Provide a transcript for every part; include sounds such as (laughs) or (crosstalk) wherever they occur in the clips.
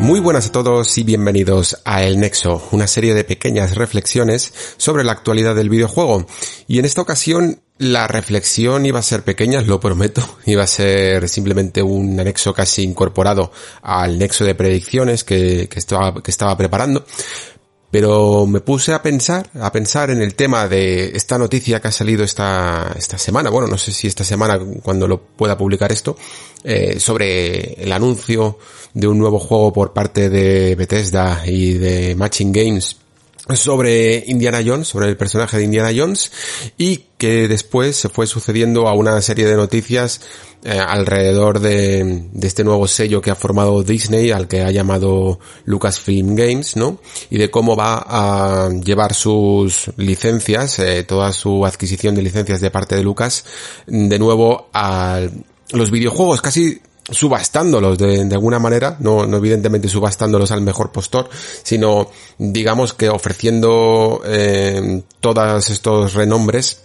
Muy buenas a todos y bienvenidos a El Nexo, una serie de pequeñas reflexiones sobre la actualidad del videojuego. Y en esta ocasión la reflexión iba a ser pequeña, lo prometo, (laughs) iba a ser simplemente un anexo casi incorporado al nexo de predicciones que, estaba, que estaba preparando. Pero me puse a pensar, a pensar en el tema de esta noticia que ha salido esta, esta semana, bueno, no sé si esta semana cuando lo pueda publicar esto, eh, sobre el anuncio de un nuevo juego por parte de Bethesda y de Matching Games sobre Indiana Jones, sobre el personaje de Indiana Jones, y que después se fue sucediendo a una serie de noticias eh, alrededor de, de, este nuevo sello que ha formado Disney, al que ha llamado Lucasfilm Games, ¿no? Y de cómo va a llevar sus licencias, eh, toda su adquisición de licencias de parte de Lucas, de nuevo a los videojuegos, casi subastándolos de, alguna manera, no, no evidentemente subastándolos al mejor postor, sino digamos que ofreciendo eh, todos estos renombres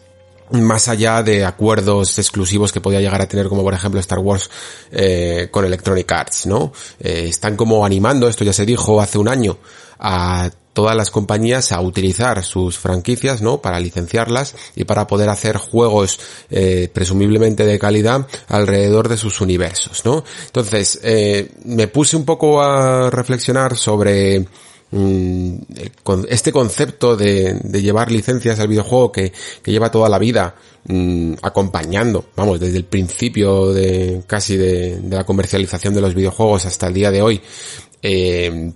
más allá de acuerdos exclusivos que podía llegar a tener como por ejemplo Star Wars eh, con Electronic Arts, ¿no? Eh, están como animando, esto ya se dijo hace un año, a todas las compañías a utilizar sus franquicias, ¿no? Para licenciarlas y para poder hacer juegos eh, presumiblemente de calidad alrededor de sus universos, ¿no? Entonces, eh, me puse un poco a reflexionar sobre este concepto de, llevar licencias al videojuego que, lleva toda la vida mm, acompañando, vamos, desde el principio de casi de, de, la comercialización de los videojuegos hasta el día de hoy, eh,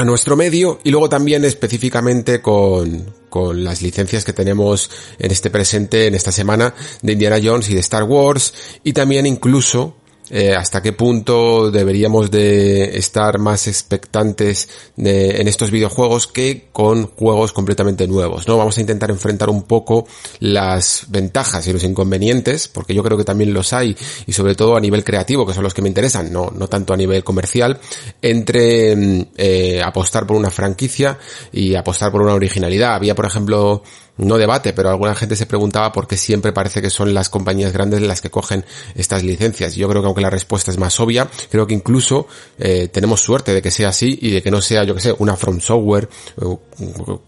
a nuestro medio y luego también específicamente con las licencias que tenemos en este presente, en esta semana de Indiana Jones y de Star Wars y también incluso eh, hasta qué punto deberíamos de estar más expectantes en estos videojuegos que con juegos completamente nuevos, ¿no? Vamos a intentar enfrentar un poco las ventajas y los inconvenientes, porque yo creo que también los hay, y sobre todo a nivel creativo, que son los que me interesan, no, no tanto a nivel comercial, entre mm, eh, apostar por una franquicia y apostar por una originalidad. Había, por ejemplo, no debate, pero alguna gente se preguntaba por qué siempre parece que son las compañías grandes las que cogen estas licencias. Yo creo que aunque la respuesta es más obvia, creo que incluso eh, tenemos suerte de que sea así y de que no sea, yo que sé, una From Software,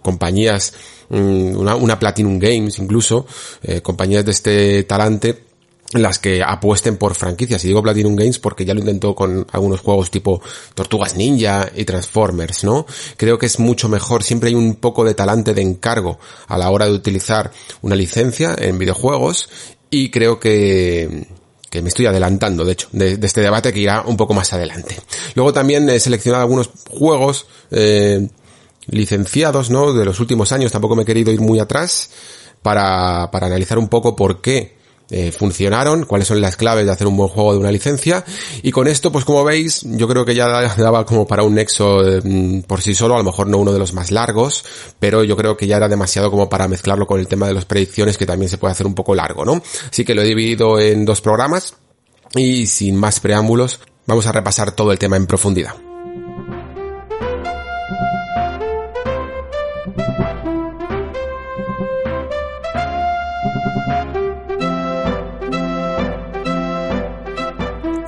compañías, mm, una, una, Platinum Games incluso, eh, compañías de este talante las que apuesten por franquicias. Y digo Platinum Games porque ya lo intentó con algunos juegos tipo Tortugas Ninja y Transformers, ¿no? Creo que es mucho mejor, siempre hay un poco de talante de encargo a la hora de utilizar una licencia en videojuegos y creo que, que me estoy adelantando, de hecho, de, este debate que irá un poco más adelante. Luego también he seleccionado algunos juegos eh, licenciados, ¿no? De los últimos años, tampoco me he querido ir muy atrás para, para analizar un poco por qué eh, funcionaron, cuáles son las claves de hacer un buen juego de una licencia. Y con esto, pues como veis, yo creo que ya daba como para un nexo eh, por sí solo, a lo mejor no uno de los más largos, pero yo creo que ya era demasiado como para mezclarlo con el tema de las predicciones, que también se puede hacer un poco largo, ¿no? Así que lo he dividido en dos programas y sin más preámbulos, vamos a repasar todo el tema en profundidad.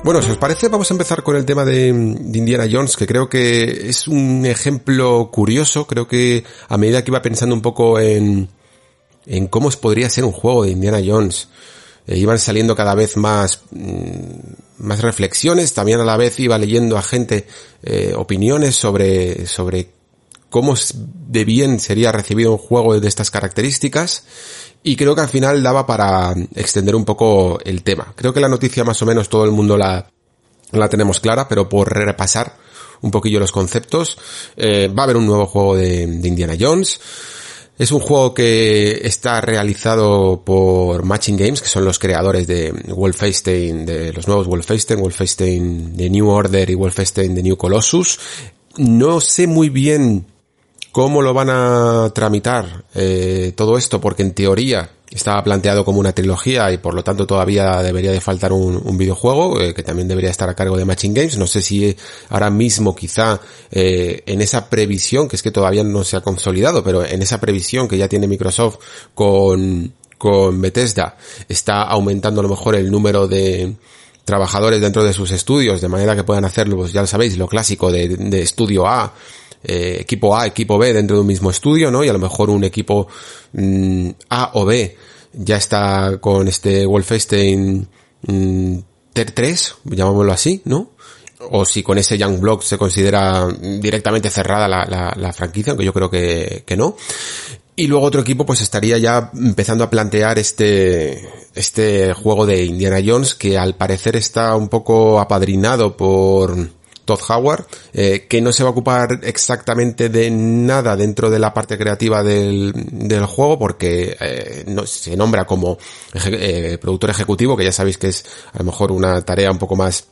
Bueno, si os parece, vamos a empezar con el tema de, Indiana Jones, que creo que es un ejemplo curioso. Creo que a medida que iba pensando un poco en, en cómo podría ser un juego de Indiana Jones, eh, iban saliendo cada vez más, mm, más reflexiones. También a la vez iba leyendo a gente eh, opiniones sobre, sobre cómo de bien sería recibido un juego de estas características y creo que al final daba para extender un poco el tema. Creo que la noticia más o menos todo el mundo la, la tenemos clara, pero por repasar un poquillo los conceptos, eh, va a haber un nuevo juego de, Indiana Jones. Es un juego que está realizado por Matching Games, que son los creadores de Wolfenstein, de los nuevos Wolfenstein, Wolfenstein de New Order y Wolfenstein de New Colossus. No sé muy bien cómo lo van a tramitar eh, todo esto, porque en teoría estaba planteado como una trilogía y por lo tanto todavía debería de faltar un, videojuego eh, que también debería estar a cargo de Matching Games. No sé si ahora mismo quizá eh, en esa previsión, que es que todavía no se ha consolidado, pero en esa previsión que ya tiene Microsoft con, con Bethesda, está aumentando a lo mejor el número de trabajadores dentro de sus estudios, de manera que puedan hacerlo, pues ya lo sabéis, lo clásico de, de estudio A, eh, equipo A, equipo B dentro de un mismo estudio, ¿no? Y a lo mejor un equipo mm, A o B ya está con este Wolfenstein mm, Ter 3, llamámoslo así, ¿no? O si con ese Young Block se considera directamente cerrada la, la, franquicia, aunque yo creo que, que no. Y luego otro equipo pues estaría ya empezando a plantear este, este juego de Indiana Jones que al parecer está un poco apadrinado por, Todd Howard, eh, que no se va a ocupar exactamente de nada dentro de la parte creativa del, del juego, porque eh, no, se nombra como eh, productor ejecutivo, que ya sabéis que es a lo mejor una tarea un poco más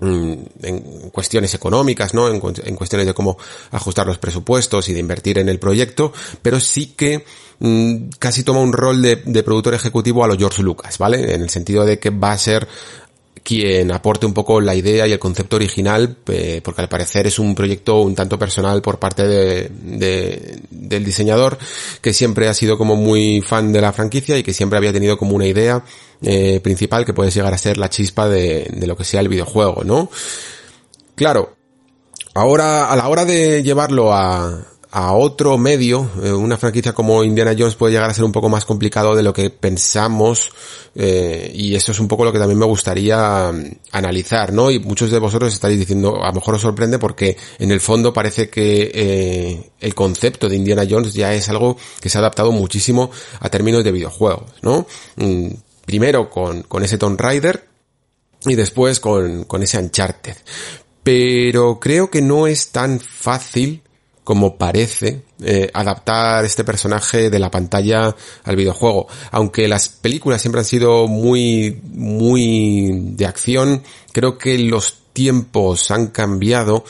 mm, en cuestiones económicas, ¿no? En, cuestiones de cómo ajustar los presupuestos y de invertir en el proyecto, pero sí que mm, casi toma un rol de, de, productor ejecutivo a lo George Lucas, ¿vale? En el sentido de que va a ser quien aporte un poco la idea y el concepto original, porque al parecer es un proyecto un tanto personal por parte de, del diseñador, que siempre ha sido como muy fan de la franquicia y que siempre había tenido como una idea eh, principal que puede llegar a ser la chispa de lo que sea el videojuego, ¿no? Claro, ahora, a la hora de llevarlo a, a otro medio, eh, una franquicia como Indiana Jones puede llegar a ser un poco más complicado de lo que pensamos eh, y eso es un poco lo que también me gustaría mm, analizar, ¿no? Y muchos de vosotros estaréis diciendo, a lo mejor os sorprende porque en el fondo parece que eh, el concepto de Indiana Jones ya es algo que se ha adaptado muchísimo a términos de videojuegos, ¿no? Mm, primero con, con ese Tomb Raider y después con, con ese Uncharted. Pero creo que no es tan fácil como parece eh, adaptar este personaje de la pantalla al videojuego. Aunque las películas siempre han sido muy, muy de acción, creo que los tiempos han cambiado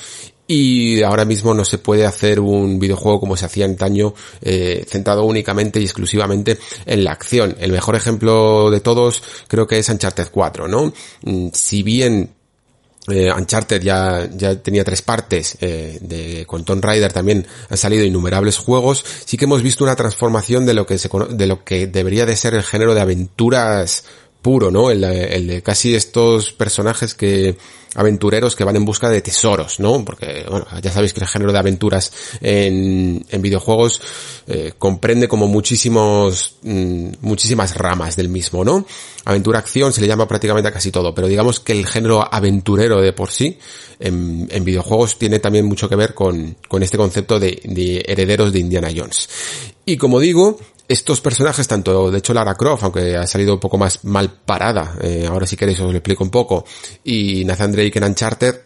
y ahora mismo no se puede hacer un videojuego como se hacía antaño eh, centrado únicamente y exclusivamente en la acción. El mejor ejemplo de todos creo que es Uncharted 4, ¿no? Mm, si bien eh, Uncharted ya, ya tenía tres partes, eh, de, con Tomb Raider también han salido innumerables juegos, sí que hemos visto una transformación de lo que se, de lo que debería de ser el género de aventuras puro, ¿no? El, el de casi estos personajes que, aventureros que van en busca de tesoros, ¿no? Porque, bueno, ya sabéis que el género de aventuras en, en videojuegos eh, comprende como muchísimos, mm, muchísimas ramas del mismo, ¿no? Aventura acción se le llama prácticamente a casi todo, pero digamos que el género aventurero de por sí en, en videojuegos tiene también mucho que ver con, con este concepto de, de herederos de Indiana Jones. Y como digo, estos personajes, tanto de hecho Lara Croft, aunque ha salido un poco más mal parada, eh, ahora si queréis os lo explico un poco, y Nathan Drake en Uncharted,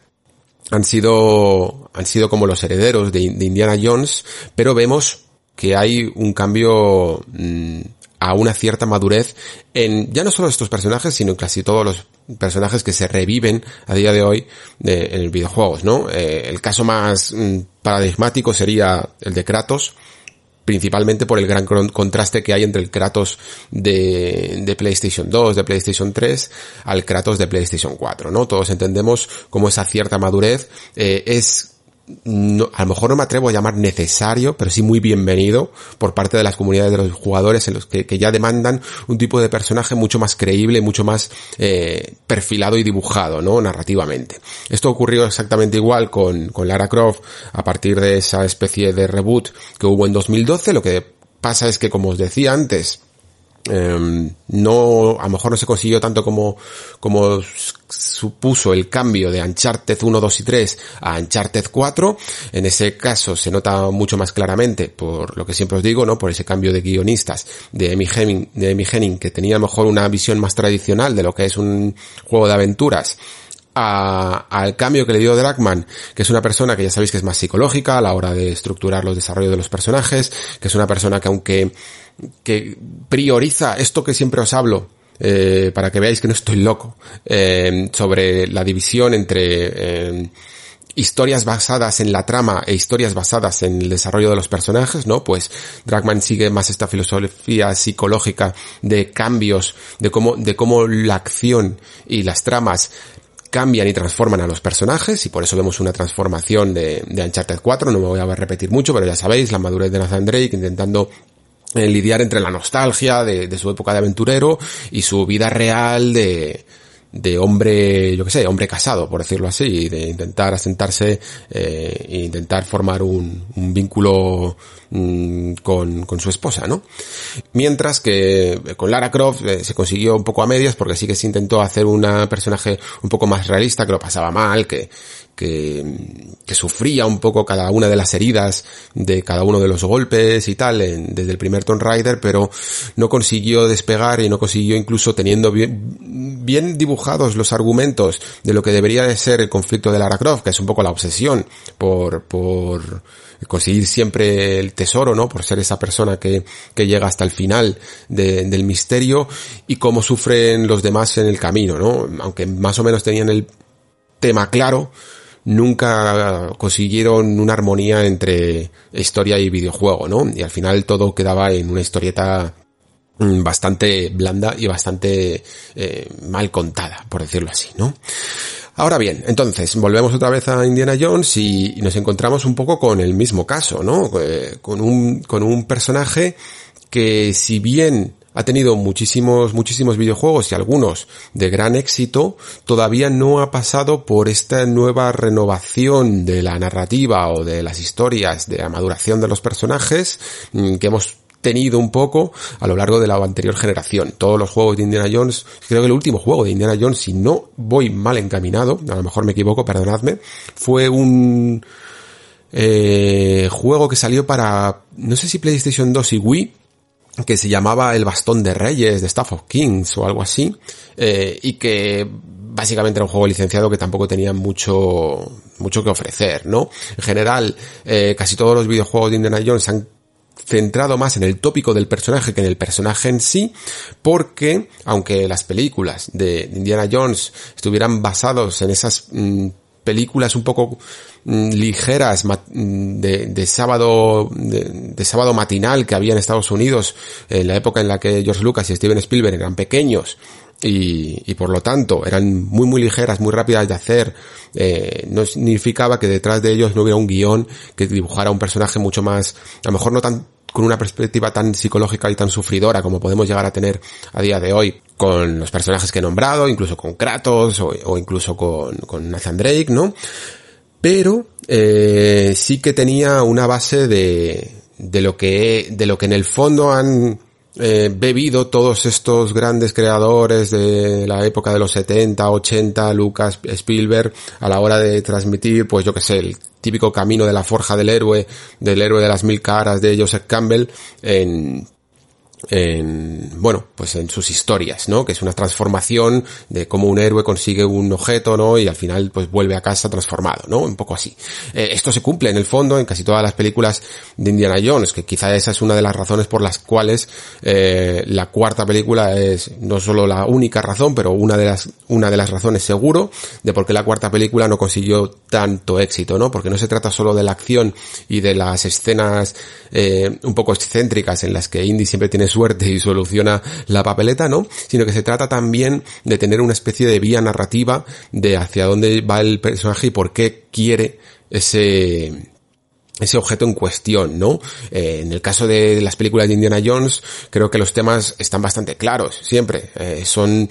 han sido, han sido como los herederos de, Indiana Jones, pero vemos que hay un cambio mm, a una cierta madurez en ya no solo estos personajes, sino en casi todos los personajes que se reviven a día de hoy en videojuegos, ¿no? Eh, el caso más mm, paradigmático sería el de Kratos, principalmente por el gran contraste que hay entre el Kratos de, de, PlayStation 2, de PlayStation 3, al Kratos de PlayStation 4, ¿no? Todos entendemos cómo esa cierta madurez eh, es no, a lo mejor no me atrevo a llamar necesario, pero sí muy bienvenido por parte de las comunidades de los jugadores en los que, ya demandan un tipo de personaje mucho más creíble, mucho más eh, perfilado y dibujado, ¿no? Narrativamente. Esto ocurrió exactamente igual con, con Lara Croft a partir de esa especie de reboot que hubo en 2012. Lo que pasa es que, como os decía antes, Em, no, a lo mejor no se consiguió tanto como, como supuso el cambio de Uncharted 1, 2 y 3 a Uncharted 4. En ese caso se nota mucho más claramente por lo que siempre os digo, ¿no? Por ese cambio de guionistas de Amy Henning, de que tenía a lo mejor una visión más tradicional de lo que es un juego de aventuras al cambio que le dio Dragman, que es una persona que ya sabéis que es más psicológica a la hora de estructurar los desarrollos de los personajes, que es una persona que aunque que prioriza esto que siempre os hablo, eh, para que veáis que no estoy loco, eh, sobre la división entre eh, historias basadas en la trama e historias basadas en el desarrollo de los personajes, ¿no? Pues Dragman sigue más esta filosofía psicológica de cambios, de cómo, de cómo la acción y las tramas cambian y transforman a los personajes y por eso vemos una transformación de, de Uncharted 4, no me voy a repetir mucho, pero ya sabéis, la madurez de Nathan Drake intentando eh, lidiar entre la nostalgia de, de su época de aventurero y su vida real de, de hombre, yo que sé, hombre casado, por decirlo así, de intentar asentarse eh, e intentar formar un, un vínculo mm, con, con, su esposa, ¿no? Mientras que con Lara Croft eh, se consiguió un poco a medias porque sí que se intentó hacer una personaje un poco más realista, que lo pasaba mal, que, que, que, sufría un poco cada una de las heridas de cada uno de los golpes y tal en, desde el primer Tomb Raider, pero no consiguió despegar y no consiguió incluso teniendo bien, dibujados los argumentos de lo que debería de ser el conflicto de Lara Croft, que es un poco la obsesión por, por conseguir siempre el tesoro, ¿no? Por ser esa persona que, que llega hasta el final de, del misterio y cómo sufren los demás en el camino, ¿no? Aunque más o menos tenían el tema claro, nunca consiguieron una armonía entre historia y videojuego, ¿no? Y al final todo quedaba en una historieta mm, bastante blanda y bastante eh, mal contada, por decirlo así, ¿no? Ahora bien, entonces, volvemos otra vez a Indiana Jones y, nos encontramos un poco con el mismo caso, ¿no? Eh, con un, con un personaje que si bien ha tenido muchísimos, muchísimos videojuegos y algunos de gran éxito, todavía no ha pasado por esta nueva renovación de la narrativa o de las historias, de la maduración de los personajes mm, que hemos tenido un poco a lo largo de la anterior generación. Todos los juegos de Indiana Jones, creo que el último juego de Indiana Jones, si no voy mal encaminado, a lo mejor me equivoco, perdonadme, fue un eh, juego que salió para, no sé si PlayStation 2 y Wii, que se llamaba El Bastón de Reyes, de Staff of Kings o algo así, eh, y que básicamente era un juego licenciado que tampoco tenía mucho, mucho que ofrecer, ¿no? En general, eh, casi todos los videojuegos de Indiana Jones han centrado más en el tópico del personaje que en el personaje en sí, porque aunque las películas de Indiana Jones estuvieran basados en esas mm, películas un poco mm, ligeras mm, de, de sábado de, sábado matinal que había en Estados Unidos en la época en la que George Lucas y Steven Spielberg eran pequeños y, y por lo tanto eran muy muy ligeras, muy rápidas de hacer, eh, no significaba que detrás de ellos no hubiera un guion que dibujara un personaje mucho más, a lo mejor no tan con una perspectiva tan psicológica y tan sufridora como podemos llegar a tener a día de hoy con los personajes que he nombrado, incluso con Kratos o, incluso con, con, Nathan Drake, ¿no? Pero eh, sí que tenía una base de, de lo que de lo que en el fondo han eh, bebido todos estos grandes creadores de la época de los 70, 80, Lucas, Spielberg, a la hora de transmitir, pues yo que sé, el típico camino de la forja del héroe, del héroe de las mil caras de Joseph Campbell, en, en, bueno, pues en sus historias, ¿no? Que es una transformación de cómo un héroe consigue un objeto, ¿no? Y al final, pues vuelve a casa transformado, ¿no? Un poco así. Eh, esto se cumple en el fondo en casi todas las películas de Indiana Jones, que quizá esa es una de las razones por las cuales eh, la cuarta película es no solo la única razón, pero una de las, una de las razones seguro de por qué la cuarta película no consiguió tanto éxito, ¿no? Porque no se trata solo de la acción y de las escenas eh, un poco excéntricas en las que Indy siempre tiene suerte y soluciona la papeleta, ¿no? Sino que se trata también de tener una especie de vía narrativa de hacia dónde va el personaje y por qué quiere ese ese objeto en cuestión, ¿no? Eh, en el caso de las películas de Indiana Jones, creo que los temas están bastante claros, siempre. Eh, son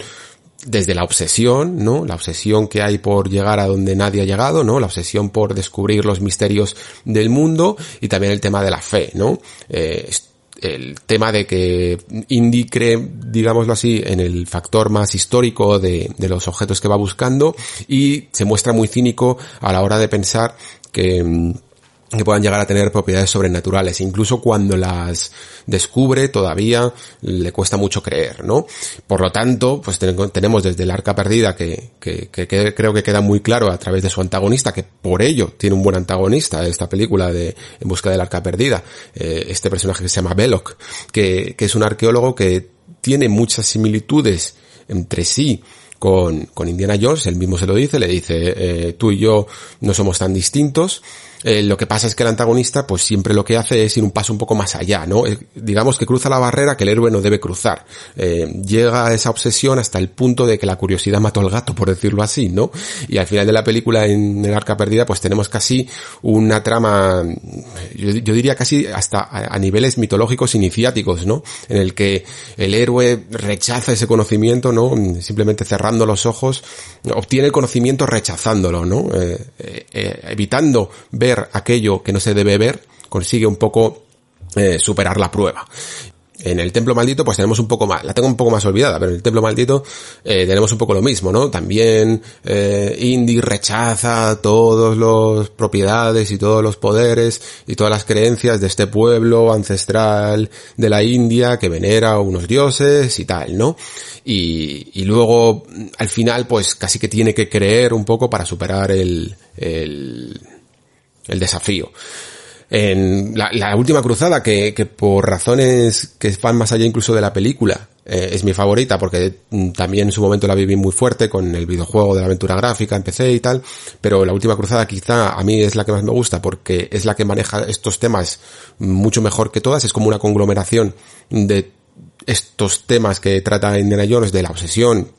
desde la obsesión, ¿no? La obsesión que hay por llegar a donde nadie ha llegado, ¿no? La obsesión por descubrir los misterios del mundo y también el tema de la fe, ¿no? Eh, el tema de que Indy cree, digámoslo así, en el factor más histórico de, de, los objetos que va buscando y se muestra muy cínico a la hora de pensar que que puedan llegar a tener propiedades sobrenaturales. Incluso cuando las descubre todavía le cuesta mucho creer, ¿no? Por lo tanto, pues tenemos desde el arca perdida que, que, que, creo que queda muy claro a través de su antagonista, que por ello tiene un buen antagonista esta película de En busca del arca perdida, eh, este personaje que se llama Belloc, que, que es un arqueólogo que tiene muchas similitudes entre sí con, con Indiana Jones, él mismo se lo dice, le dice, eh, tú y yo no somos tan distintos, eh, lo que pasa es que el antagonista, pues siempre lo que hace es ir un paso un poco más allá, ¿no? Eh, digamos que cruza la barrera que el héroe no debe cruzar. Eh, llega a esa obsesión hasta el punto de que la curiosidad mató al gato, por decirlo así, ¿no? Y al final de la película, en el arca perdida, pues tenemos casi una trama, yo, diría casi hasta a, niveles mitológicos iniciáticos, ¿no? En el que el héroe rechaza ese conocimiento, ¿no? Simplemente cerrando los ojos, obtiene el conocimiento rechazándolo, ¿no? evitando ver aquello que no se debe ver, consigue un poco eh, superar la prueba. En el templo maldito pues tenemos un poco más, la tengo un poco más olvidada, pero en el templo maldito eh, tenemos un poco lo mismo, ¿no? También eh, Indy rechaza todos los propiedades y todos los poderes y todas las creencias de este pueblo ancestral de la India que venera a unos dioses y tal, ¿no? Y, y luego al final pues casi que tiene que creer un poco para superar el, el el desafío. En la, última cruzada, que, que, por razones que van más allá incluso de la película, eh, es mi favorita porque mm, también en su momento la viví muy fuerte con el videojuego de la aventura gráfica, empecé y tal, pero la última cruzada quizá a mí es la que más me gusta porque es la que maneja estos temas mucho mejor que todas, es como una conglomeración de estos temas que trata Indiana Jones, de la obsesión,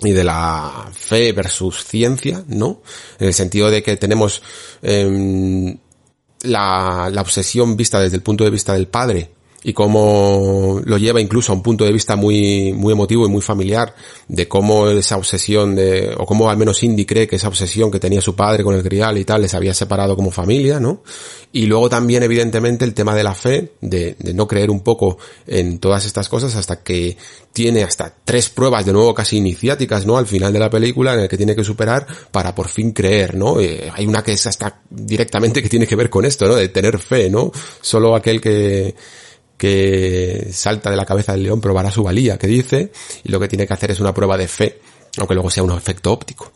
y de la fe versus ciencia, ¿no? En el sentido de que tenemos eh, la, la obsesión vista desde el punto de vista del padre y cómo lo lleva incluso a un punto de vista muy, muy emotivo y muy familiar de cómo esa obsesión de, o cómo al menos Indy cree que esa obsesión que tenía su padre con el grial y tal les había separado como familia, ¿no? Y luego también evidentemente el tema de la fe, de, no creer un poco en todas estas cosas hasta que tiene hasta tres pruebas de nuevo casi iniciáticas, ¿no? Al final de la película en el que tiene que superar para por fin creer, ¿no? Eh, hay una que es hasta directamente que tiene que ver con esto, ¿no? De tener fe, ¿no? Solo aquel que, que salta de la cabeza del león probará su valía, que dice, y lo que tiene que hacer es una prueba de fe, aunque luego sea un efecto óptico.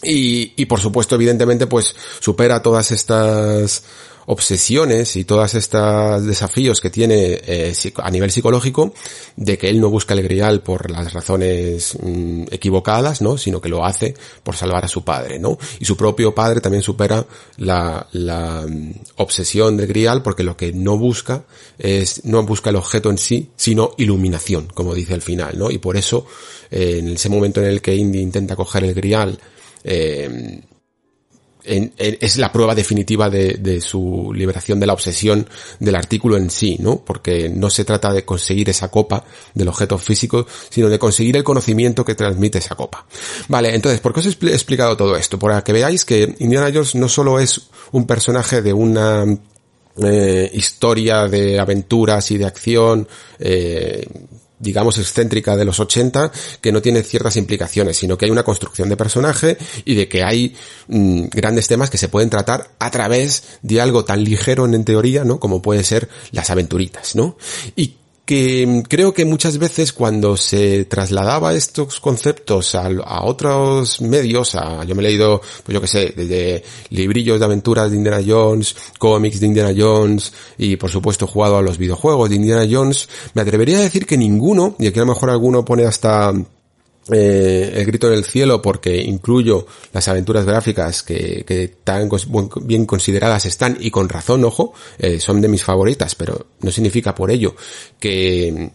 Y, y por supuesto, evidentemente, pues supera todas estas obsesiones y todas estos desafíos que tiene eh, a nivel psicológico de que él no busca el grial por las razones mm, equivocadas, ¿no? Sino que lo hace por salvar a su padre, ¿no? Y su propio padre también supera la, la mm, obsesión del grial porque lo que no busca es, no busca el objeto en sí, sino iluminación, como dice al final, ¿no? Y por eso, eh, en ese momento en el que Indy intenta coger el grial, eh, es la prueba definitiva de, su liberación de la obsesión del artículo en sí, ¿no? Porque no se trata de conseguir esa copa del objeto físico, sino de conseguir el conocimiento que transmite esa copa. Vale, entonces, ¿por qué os he explicado todo esto? Para que veáis que Indiana Jones no solo es un personaje de una eh, historia de aventuras y de acción eh, digamos, excéntrica de los 80 que no tiene ciertas implicaciones, sino que hay una construcción de personaje y de que hay mm, grandes temas que se pueden tratar a través de algo tan ligero en teoría, ¿no? Como puede ser las aventuritas, ¿no? Que creo que muchas veces cuando se trasladaba estos conceptos a, otros medios, a, yo me he leído, pues yo que sé, desde librillos de aventuras de Indiana Jones, cómics de Indiana Jones y por supuesto jugado a los videojuegos de Indiana Jones, me atrevería a decir que ninguno, y aquí a lo mejor alguno pone hasta eh, el grito del cielo porque incluyo las aventuras gráficas que, que tan bien consideradas están y con razón, ojo, eh, son de mis favoritas, pero no significa por ello que,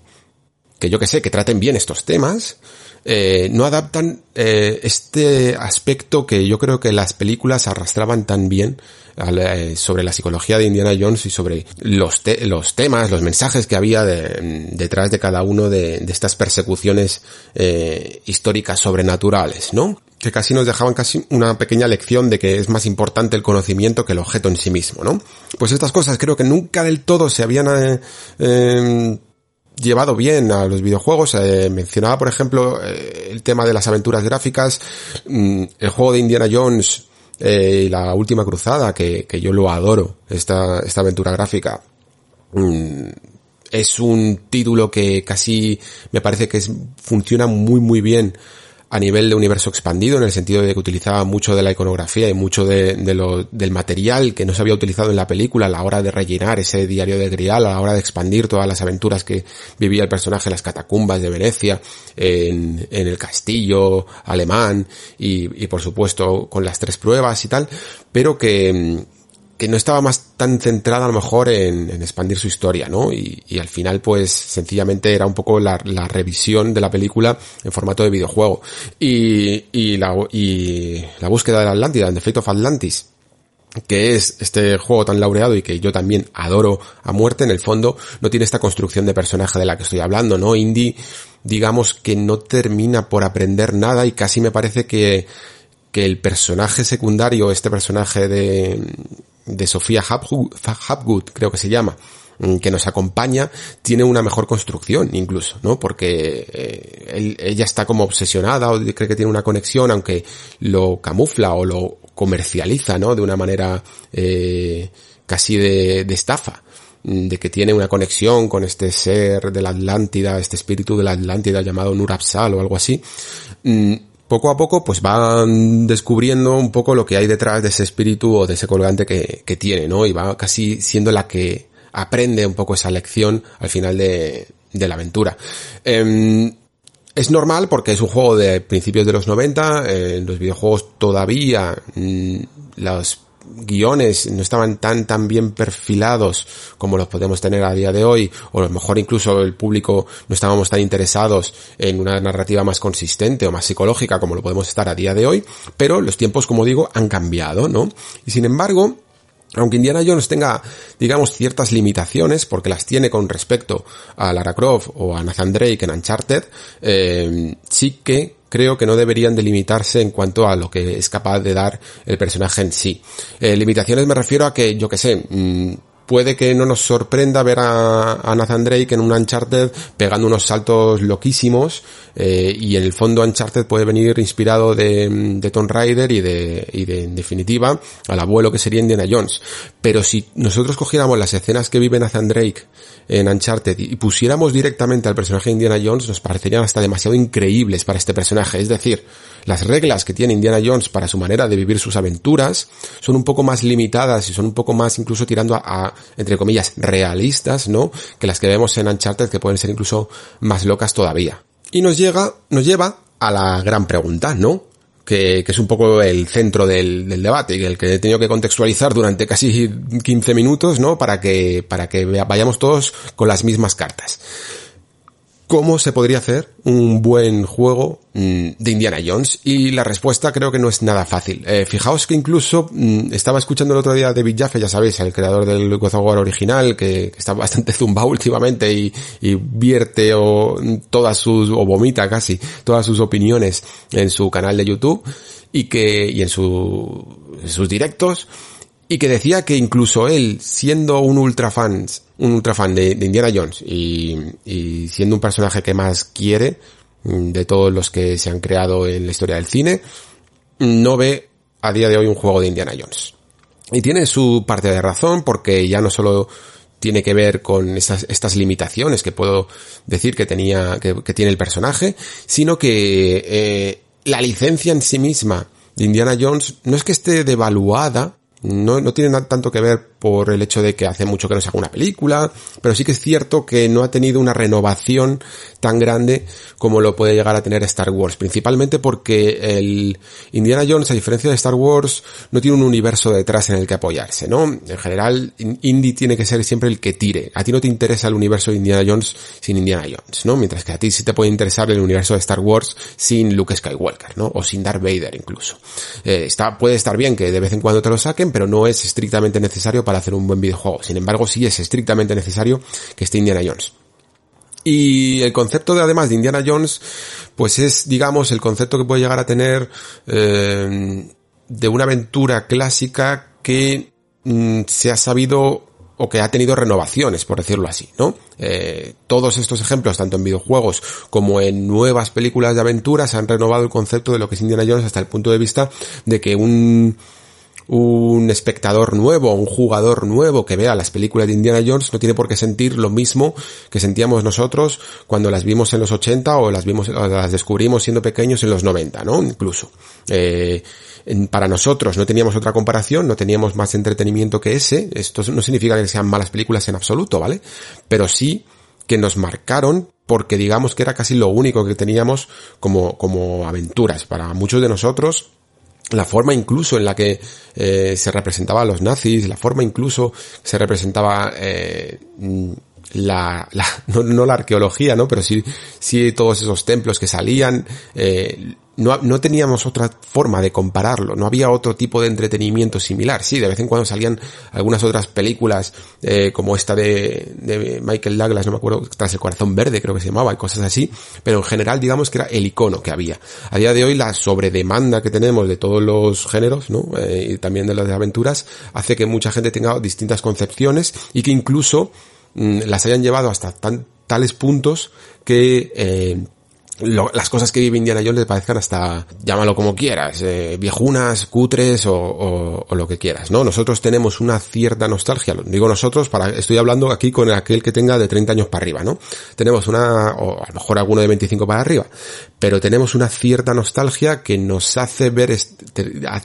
que yo que sé, que traten bien estos temas, eh, no adaptan eh, este aspecto que yo creo que las películas arrastraban tan bien eh, sobre la psicología de Indiana Jones y sobre los, los temas, los mensajes que había detrás de cada uno de, de estas persecuciones eh, históricas sobrenaturales, ¿no? que casi nos dejaban casi una pequeña lección de que es más importante el conocimiento que el objeto en sí mismo, ¿no? Pues estas cosas creo que nunca del todo se habían eh, em, llevado bien a los videojuegos. Eh, mencionaba, por ejemplo, eh, el tema de las aventuras gráficas. Mm, el juego de Indiana Jones eh, La Última Cruzada, que, que yo lo adoro, esta, esta aventura gráfica. Mm, es un título que casi me parece que es, funciona muy muy bien a nivel de universo expandido, en el sentido de que utilizaba mucho de la iconografía y mucho de, lo, del material que no se había utilizado en la película a la hora de rellenar ese diario de Grial, a la hora de expandir todas las aventuras que vivía el personaje en las catacumbas de Venecia, en, en el castillo alemán y, y por supuesto con las tres pruebas y tal, pero que que no estaba más tan centrada a lo mejor en, expandir su historia, ¿no? Y, al final pues sencillamente era un poco la, revisión de la película en formato de videojuego. Y, la, búsqueda de la Atlántida, The Fate of Atlantis, que es este juego tan laureado y que yo también adoro a muerte, en el fondo no tiene esta construcción de personaje de la que estoy hablando, ¿no? Indie, digamos que no termina por aprender nada y casi me parece que, que el personaje secundario, este personaje de, de Sofía Hapgood, creo que se llama, mm, que nos acompaña, tiene una mejor construcción incluso, ¿no? Porque eh, ella está como obsesionada o cree que tiene una conexión, aunque lo camufla o lo comercializa, ¿no? De una manera eh, casi de, de estafa mm, de que tiene una conexión con este ser de la Atlántida, este espíritu de la Atlántida llamado Nurapsal o algo así. Poco a poco pues van descubriendo un poco lo que hay detrás de ese espíritu o de ese colgante que, que tiene, ¿no? Y va casi siendo la que aprende un poco esa lección al final de, de la aventura. Eh, es normal porque es un juego de principios de los 90, eh, los videojuegos todavía mm, los guiones no estaban tan tan bien perfilados como los podemos tener a día de hoy o a lo mejor incluso el público no estábamos tan interesados en una narrativa más consistente o más psicológica como lo podemos estar a día de hoy pero los tiempos como digo han cambiado no y sin embargo aunque Indiana Jones tenga, digamos, ciertas limitaciones, porque las tiene con respecto a Lara Croft o a Nathan Drake en Uncharted, eh, sí que creo que no deberían delimitarse en cuanto a lo que es capaz de dar el personaje en sí. Eh, limitaciones me refiero a que, yo que sé, mm, puede que no nos sorprenda ver a, Nathan Drake en un Uncharted pegando unos saltos loquísimos eh, y en el fondo Uncharted puede venir inspirado de, de Tomb Raider y de, y de, en definitiva, al abuelo que sería Indiana Jones. Pero si nosotros cogiéramos las escenas que vive Nathan Drake en Uncharted y pusiéramos directamente al personaje de Indiana Jones, nos parecerían hasta demasiado increíbles para este personaje. Es decir, las reglas que tiene Indiana Jones para su manera de vivir sus aventuras son un poco más limitadas y son un poco más incluso tirando a, entre comillas, realistas, ¿no? Que las que vemos en Uncharted que pueden ser incluso más locas todavía. Y nos llega, nos lleva a la gran pregunta, ¿no? Que, que, es un poco el centro del, del debate y el que he tenido que contextualizar durante casi 15 minutos, ¿no? Para que, para que vayamos todos con las mismas cartas cómo se podría hacer un buen juego mm, de Indiana Jones y la respuesta creo que no es nada fácil. Eh, fijaos que incluso mm, estaba escuchando el otro día a David Jaffe, ya sabéis, el creador del God of War original, que, está bastante (laughs) zumbado últimamente y, vierte o todas sus, o vomita casi, todas sus opiniones en su canal de YouTube y que, y en, su, en sus directos y que decía que incluso él, siendo un ultra fan, un ultra fan de, Indiana Jones y, siendo un personaje que más quiere mm, de todos los que se han creado en la historia del cine, no ve a día de hoy un juego de Indiana Jones. Y tiene su parte de razón porque ya no solo tiene que ver con estas, estas limitaciones que puedo decir que tenía, que, tiene el personaje, sino que eh, la licencia en sí misma de Indiana Jones no es que esté devaluada, no, no tiene tanto que ver por el hecho de que hace mucho que no se haga una película, pero sí que es cierto que no ha tenido una renovación tan grande como lo puede llegar a tener Star Wars, principalmente porque el Indiana Jones, a diferencia de Star Wars, no tiene un universo detrás en el que apoyarse, ¿no? En general, Indy tiene que ser siempre el que tire. A ti no te interesa el universo de Indiana Jones sin Indiana Jones, ¿no? Mientras que a ti sí te puede interesar el universo de Star Wars sin Luke Skywalker, ¿no? O sin Darth Vader incluso. Eh, está, puede estar bien que de vez en cuando te lo saquen, pero no es estrictamente necesario para hacer un buen videojuego. Sin embargo, sí es estrictamente necesario que esté Indiana Jones. Y el concepto de además de Indiana Jones, pues es, digamos, el concepto que puede llegar a tener eh, de una aventura clásica que mm, se ha sabido o que ha tenido renovaciones, por decirlo así, ¿no? Eh, todos estos ejemplos, tanto en videojuegos como en nuevas películas de aventuras, han renovado el concepto de lo que es Indiana Jones hasta el punto de vista de que un un espectador nuevo, un jugador nuevo que vea las películas de Indiana Jones no tiene por qué sentir lo mismo que sentíamos nosotros cuando las vimos en los 80 o las vimos, o las descubrimos siendo pequeños en los 90, ¿no? Incluso. Eh, para nosotros no teníamos otra comparación, no teníamos más entretenimiento que ese. Esto no significa que sean malas películas en absoluto, ¿vale? Pero sí que nos marcaron porque digamos que era casi lo único que teníamos como, como aventuras. Para muchos de nosotros, la forma incluso en la que eh, se representaba a los nazis, la forma incluso se representaba eh, la, la (laughs) no, no, la arqueología, ¿no? Pero sí, sí todos esos templos que salían, eh, no, no teníamos otra forma de compararlo, no había otro tipo de entretenimiento similar. Sí, de vez en cuando salían algunas otras películas, eh, como esta de, de Michael Douglas, no me acuerdo, tras el corazón verde creo que se llamaba, y cosas así, pero en general digamos que era el icono que había. A día de hoy la sobredemanda que tenemos de todos los géneros, ¿no? Eh, y también de las de aventuras, hace que mucha gente tenga distintas concepciones y que incluso mm, las hayan llevado hasta tan, tales puntos que eh, las cosas que vive Indiana Jones le parezcan hasta, llámalo como quieras, eh, viejunas, cutres o, o, o, lo que quieras, ¿no? Nosotros tenemos una cierta nostalgia, digo nosotros, para, estoy hablando aquí con aquel que tenga de 30 años para arriba, ¿no? Tenemos una, o a lo mejor alguno de 25 para arriba, pero tenemos una cierta nostalgia que nos hace ver,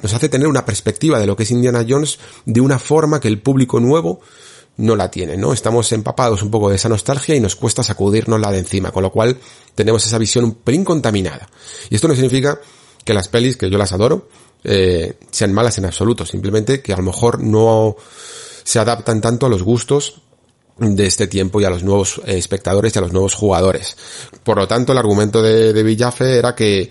nos hace tener una perspectiva de lo que es Indiana Jones de una forma que el público nuevo no la tiene, ¿no? Estamos empapados un poco de esa nostalgia y nos cuesta sacudirnos la de encima, con lo cual tenemos esa visión un pelín contaminada. Y esto no significa que las pelis, que yo las adoro, eh, sean malas en absoluto, simplemente que a lo mejor no se adaptan tanto a los gustos de este tiempo y a los nuevos eh, espectadores y a los nuevos jugadores. Por lo tanto, el argumento de, de Villafe era que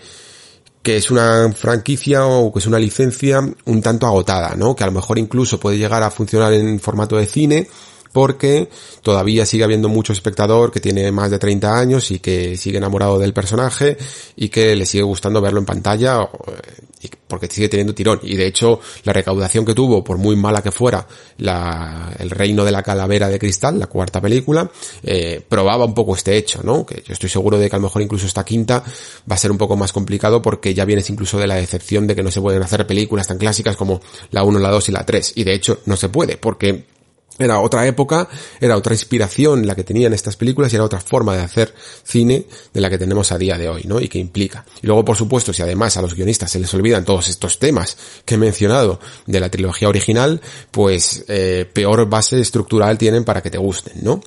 que es una franquicia o que es una licencia un tanto agotada, ¿no? Que a lo mejor incluso puede llegar a funcionar en formato de cine, porque todavía sigue habiendo mucho espectador que tiene más de 30 años y que sigue enamorado del personaje y que le sigue gustando verlo en pantalla eh, porque sigue teniendo tirón. Y de hecho, la recaudación que tuvo, por muy mala que fuera, la, el reino de la calavera de cristal, la cuarta película, eh, probaba un poco este hecho, ¿no? Que yo estoy seguro de que a lo mejor incluso esta quinta va a ser un poco más complicado porque ya vienes incluso de la decepción de que no se pueden hacer películas tan clásicas como la 1, la 2 y la 3. Y de hecho, no se puede porque era otra época, era otra inspiración la que tenían estas películas y era otra forma de hacer cine de la que tenemos a día de hoy, ¿no? Y que implica. Y luego, por supuesto, si además a los guionistas se les olvidan todos estos temas que he mencionado de la trilogía original, pues eh, peor base estructural tienen para que te gusten, ¿no?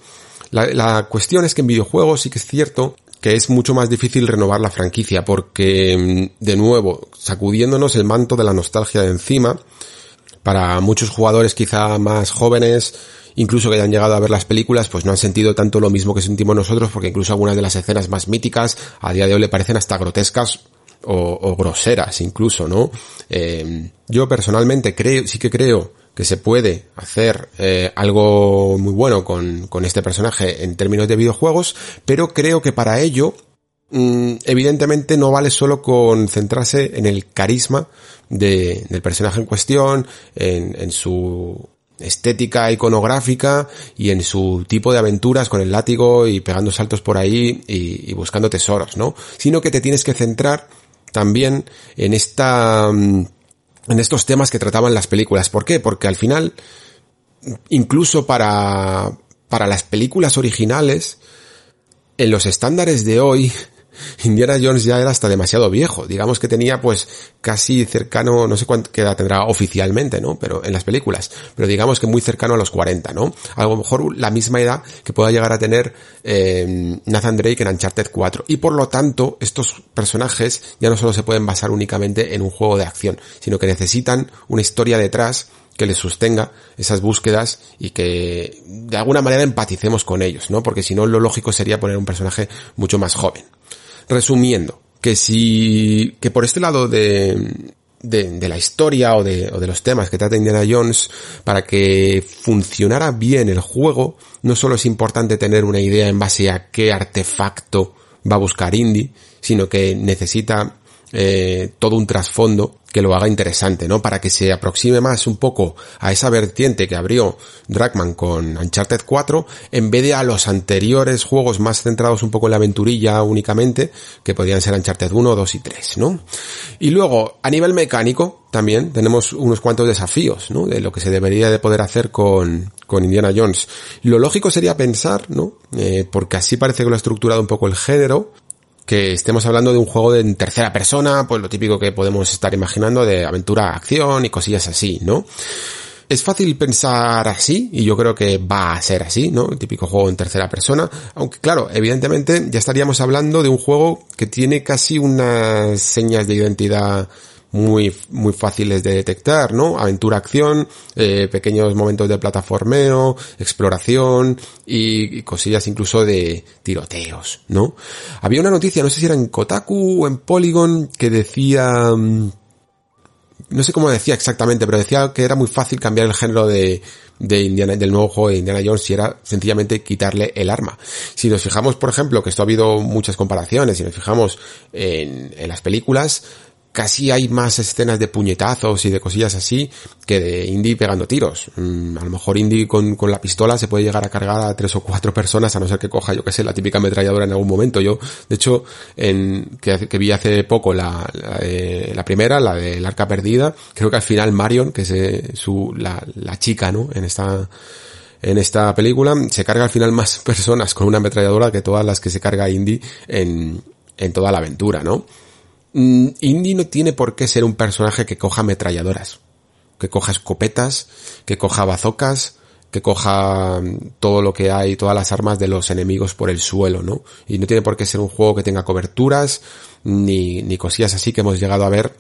La, la cuestión es que en videojuegos sí que es cierto que es mucho más difícil renovar la franquicia porque, mm, de nuevo, sacudiéndonos el manto de la nostalgia de encima, para muchos jugadores quizá más jóvenes, incluso que hayan llegado a ver las películas, pues no han sentido tanto lo mismo que sentimos nosotros, porque incluso algunas de las escenas más míticas a día de hoy le parecen hasta grotescas o, groseras incluso, ¿no? Eh, yo personalmente creo, sí que creo que se puede hacer eh, algo muy bueno con, con este personaje en términos de videojuegos, pero creo que para ello evidentemente no vale solo con centrarse en el carisma de, del personaje en cuestión, en, en, su estética iconográfica y en su tipo de aventuras con el látigo y pegando saltos por ahí y, y buscando tesoros, ¿no? Sino que te tienes que centrar también en esta, mm, en estos temas que trataban las películas. ¿Por qué? Porque al final, incluso para, para las películas originales, en los estándares de hoy, (laughs) Indiana Jones ya era hasta demasiado viejo. Digamos que tenía pues casi cercano, no sé cuánto edad tendrá oficialmente, ¿no? Pero en las películas. Pero digamos que muy cercano a los 40, ¿no? A lo mejor la misma edad que pueda llegar a tener eh, Nathan Drake en Uncharted 4. Y por lo tanto, estos personajes ya no solo se pueden basar únicamente en un juego de acción, sino que necesitan una historia detrás que les sostenga esas búsquedas y que de alguna manera empaticemos con ellos, ¿no? Porque si no, lo lógico sería poner un personaje mucho más joven. Resumiendo, que si, que por este lado de, de, de, la historia o de, o de los temas que trata Indiana Jones, para que funcionara bien el juego, no solo es importante tener una idea en base a qué artefacto va a buscar Indy, sino que necesita eh, todo un trasfondo que lo haga interesante, ¿no? Para que se aproxime más un poco a esa vertiente que abrió Dragman con Uncharted 4, en vez de a los anteriores juegos más centrados un poco en la aventurilla únicamente, que podían ser Uncharted 1, 2 y 3, ¿no? Y luego, a nivel mecánico, también tenemos unos cuantos desafíos, ¿no? De lo que se debería de poder hacer con, con Indiana Jones. Lo lógico sería pensar, ¿no? Eh, porque así parece que lo ha estructurado un poco el género, que estemos hablando de un juego en tercera persona, pues lo típico que podemos estar imaginando de aventura, acción y cosillas así, ¿no? Es fácil pensar así, y yo creo que va a ser así, ¿no? El típico juego en tercera persona, aunque claro, evidentemente ya estaríamos hablando de un juego que tiene casi unas señas de identidad muy, muy fáciles de detectar, ¿no? Aventura, acción, eh, pequeños momentos de plataformeo, exploración y, cosillas incluso de tiroteos, ¿no? Había una noticia, no sé si era en Kotaku o en Polygon, que decía, mm, no sé cómo decía exactamente, pero decía que era muy fácil cambiar el género de, de Indiana, del nuevo juego de Indiana Jones si era sencillamente quitarle el arma. Si nos fijamos, por ejemplo, que esto ha habido muchas comparaciones, si nos fijamos en, en las películas, casi hay más escenas de puñetazos y de cosillas así que de Indy pegando tiros. Mm, a lo mejor Indy con, con, la pistola se puede llegar a cargar a tres o cuatro personas a no ser que coja, yo que sé, la típica ametralladora en algún momento. Yo, de hecho, en, que, que vi hace poco la, la, la, primera, la del arca perdida, creo que al final Marion, que es eh, su, la, la chica, ¿no? En esta, en esta película, se carga al final más (laughs) personas con una ametralladora que todas las que se carga Indy en, en toda la aventura, ¿no? Mm, Indy no tiene por qué ser un personaje que coja ametralladoras, que coja escopetas, que coja bazocas, que coja mm, todo lo que hay, todas las armas de los enemigos por el suelo, ¿no? Y no tiene por qué ser un juego que tenga coberturas, ni, ni cosillas así que hemos llegado a ver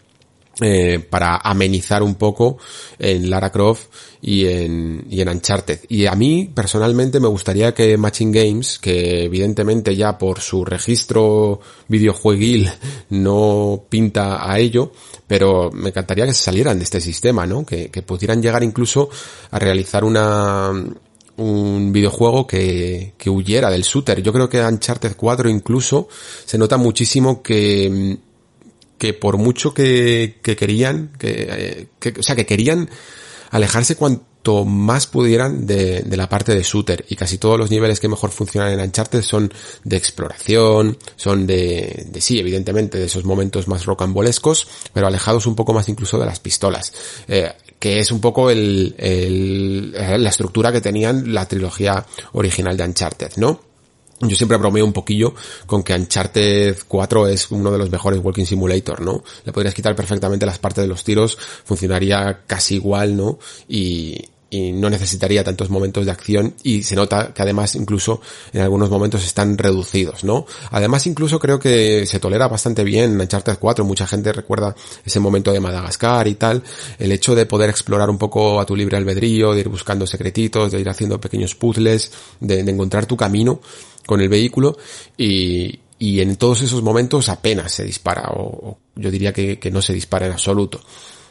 eh, para amenizar un poco en Lara Croft y en, y en Uncharted. Y a mí, personalmente, me gustaría que Matching Games, que evidentemente ya por su registro videojueguil (laughs) no pinta a ello, pero me encantaría que se salieran de este sistema, ¿no? Que, que pudieran llegar incluso a realizar una, un videojuego que, que huyera del shooter. Yo creo que Uncharted 4 incluso se nota muchísimo que que por mucho que, que querían, que, que, o sea, que querían alejarse cuanto más pudieran de, de, la parte de shooter y casi todos los niveles que mejor funcionan en Uncharted son de exploración, son de, de sí, evidentemente, de esos momentos más rocambolescos, pero alejados un poco más incluso de las pistolas, eh, que es un poco el, el, la estructura que tenían la trilogía original de Uncharted, ¿no? Yo siempre bromeo un poquillo con que Uncharted 4 es uno de los mejores Walking Simulator, ¿no? Le podrías quitar perfectamente las partes de los tiros, funcionaría casi igual, ¿no? Y, y no necesitaría tantos momentos de acción y se nota que además incluso en algunos momentos están reducidos, ¿no? Además incluso creo que se tolera bastante bien en Uncharted 4, mucha gente recuerda ese momento de Madagascar y tal, el hecho de poder explorar un poco a tu libre albedrío, de ir buscando secretitos, de ir haciendo pequeños puzzles, de, encontrar tu camino, con el vehículo y, y en todos esos momentos apenas se dispara o, o yo diría que, que, no se dispara en absoluto.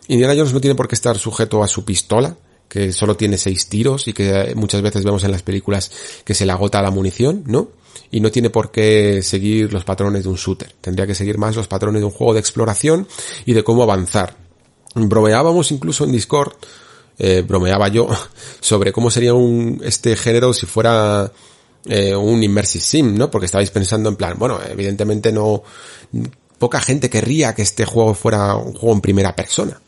Indiana Jones no tiene por qué estar sujeto a su pistola, que solo tiene seis tiros y que muchas veces vemos en las películas que se le agota la munición, ¿no? Y no tiene por qué seguir los patrones de un shooter. Tendría que seguir más los patrones de un juego de exploración y de cómo avanzar. Bromeábamos incluso en Discord, eh, bromeaba yo, (laughs) sobre cómo sería un, este género si fuera eh, un immersive sim, ¿no? Porque estabais pensando en plan, bueno, evidentemente no, poca gente querría que este juego fuera un juego en primera persona.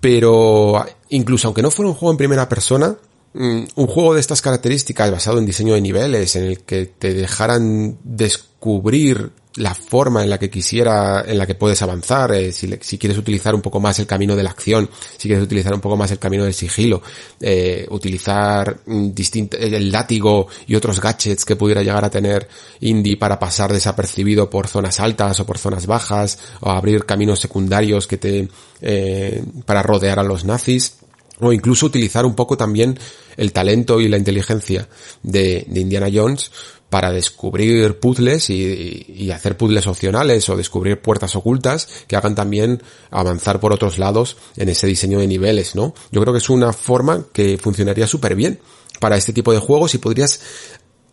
Pero incluso aunque no fuera un juego en primera persona, mm, un juego de estas características basado en diseño de niveles, en el que te dejaran descubrir la forma en la que quisiera, en la que puedes avanzar, eh, si, si, quieres utilizar un poco más el camino de la acción, si quieres utilizar un poco más el camino del sigilo, eh, utilizar distinto, el látigo y otros gadgets que pudiera llegar a tener Indie para pasar desapercibido por zonas altas o por zonas bajas, o abrir caminos secundarios que te, eh, para rodear a los nazis, o incluso utilizar un poco también el talento y la inteligencia de Indiana Jones para descubrir puzzles y, y, hacer puzzles opcionales o descubrir puertas ocultas que hagan también avanzar por otros lados en ese diseño de niveles, ¿no? Yo creo que es una forma que funcionaría súper bien para este tipo de juegos y podrías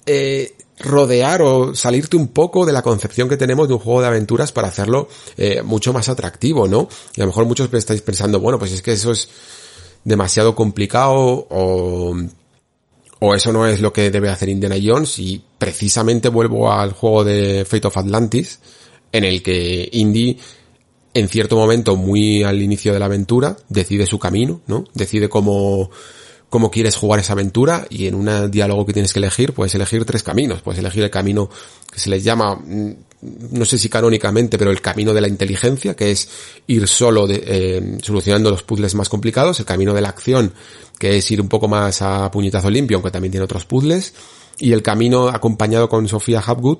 eh, rodear o salirte un poco de la concepción que tenemos de un juego de aventuras para hacerlo eh, mucho más atractivo, ¿no? Y a lo mejor muchos estáis pensando, bueno, pues es que eso es demasiado complicado o, o eso no es lo que debe hacer Indiana Jones y precisamente vuelvo al juego de Fate of Atlantis en el que Indy en cierto momento muy al inicio de la aventura decide su camino, ¿no? Decide cómo cómo quieres jugar esa aventura y en un diálogo que tienes que elegir puedes elegir tres caminos. Puedes elegir el camino que se les llama, mm, no sé si canónicamente, pero el camino de la inteligencia, que es ir solo de, eh, solucionando los puzzles más complicados. El camino de la acción, que es ir un poco más a puñetazo limpio, aunque también tiene otros puzzles. Y el camino acompañado con Sofía Hapgood,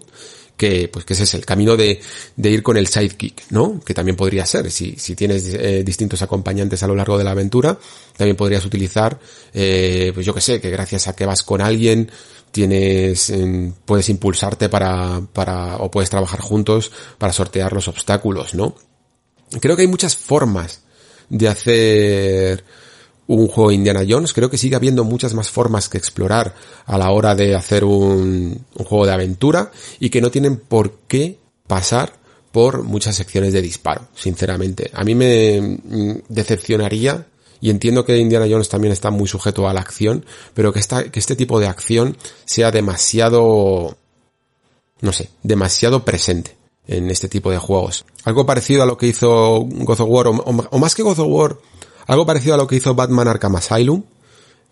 que pues que ese es el camino de, de ir con el sidekick, ¿no? Que también podría ser, si, si tienes eh, distintos acompañantes a lo largo de la aventura, también podrías utilizar, eh, pues yo que sé, que gracias a que vas con alguien, tienes, puedes impulsarte para, para, o puedes trabajar juntos para sortear los obstáculos, ¿no? Creo que hay muchas formas de hacer un juego Indiana Jones, creo que sigue habiendo muchas más formas que explorar a la hora de hacer un, un juego de aventura y que no tienen por qué pasar por muchas secciones de disparo, sinceramente. A mí me mm, decepcionaría y entiendo que Indiana Jones también está muy sujeto a la acción, pero que, esta, que este tipo de acción sea demasiado, no sé, demasiado presente en este tipo de juegos. Algo parecido a lo que hizo God of War, o, o más que God of War, algo parecido a lo que hizo Batman Arkham Asylum,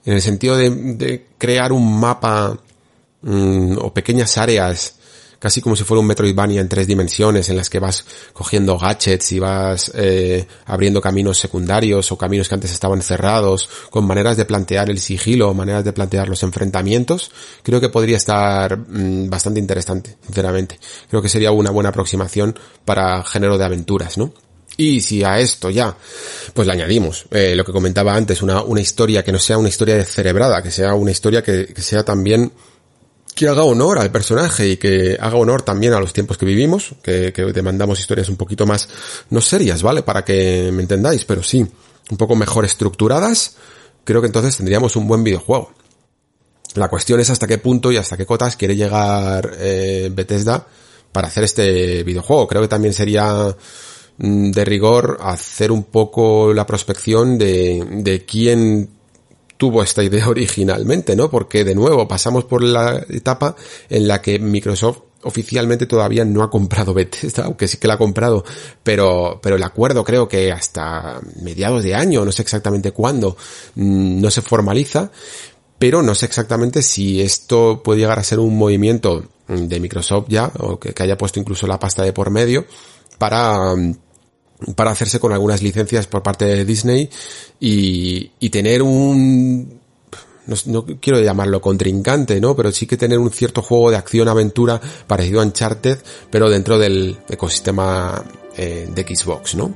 en el sentido de, crear un mapa mm, o pequeñas áreas, casi como si fuera un Metroidvania en tres dimensiones, en las que vas cogiendo gadgets y vas eh, abriendo caminos secundarios o caminos que antes estaban cerrados, con maneras de plantear el sigilo, maneras de plantear los enfrentamientos, creo que podría estar mm, bastante interesante, sinceramente. Creo que sería una buena aproximación para género de aventuras, ¿no? Y si a esto ya, pues le añadimos eh, lo que comentaba antes, una, una historia que no sea una historia descerebrada, que sea una historia que, que sea también que haga honor al personaje y que haga honor también a los tiempos que vivimos, que, que demandamos historias un poquito más, no serias, ¿vale? Para que me entendáis, pero sí, un poco mejor estructuradas, creo que entonces tendríamos un buen videojuego. La cuestión es hasta qué punto y hasta qué cotas quiere llegar eh, Bethesda para hacer este videojuego. Creo que también sería de rigor hacer un poco la prospección de, de quién tuvo esta idea (laughs) originalmente, ¿no? Porque de nuevo pasamos por la etapa en la que Microsoft oficialmente todavía no ha comprado Bethesda, aunque sí que la ha comprado, pero, pero el acuerdo creo que hasta mediados de año, no sé exactamente cuándo, mm, no se formaliza, pero no sé exactamente si esto puede llegar a ser un movimiento de Microsoft ya, o que, que haya puesto incluso la pasta de por medio, para, mm, para hacerse con algunas licencias por parte de Disney y, y tener un no, no, quiero llamarlo contrincante, ¿no? Pero sí que tener un cierto juego de acción-aventura parecido a Uncharted, pero dentro del ecosistema eh, de Xbox, ¿no?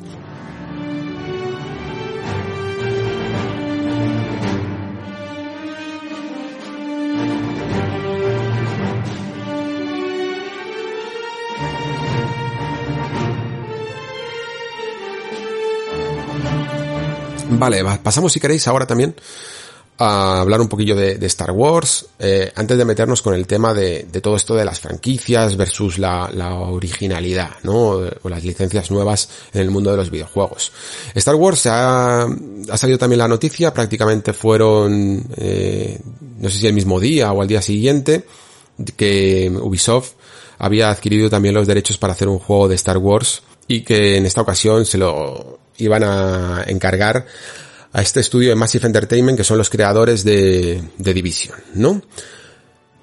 Vale, pasamos si queréis ahora también a hablar un poquillo de, Star Wars, eh, antes de meternos con el tema de, todo esto de las franquicias versus la, la, originalidad, ¿no? O las licencias nuevas en el mundo de los videojuegos. Star Wars ha, ha salido también la noticia, prácticamente fueron, eh, no sé si el mismo día o al día siguiente, que Ubisoft había adquirido también los derechos para hacer un juego de Star Wars y que en esta ocasión se lo iban a encargar a este estudio de Massive Entertainment que son los creadores de, de Division, ¿no?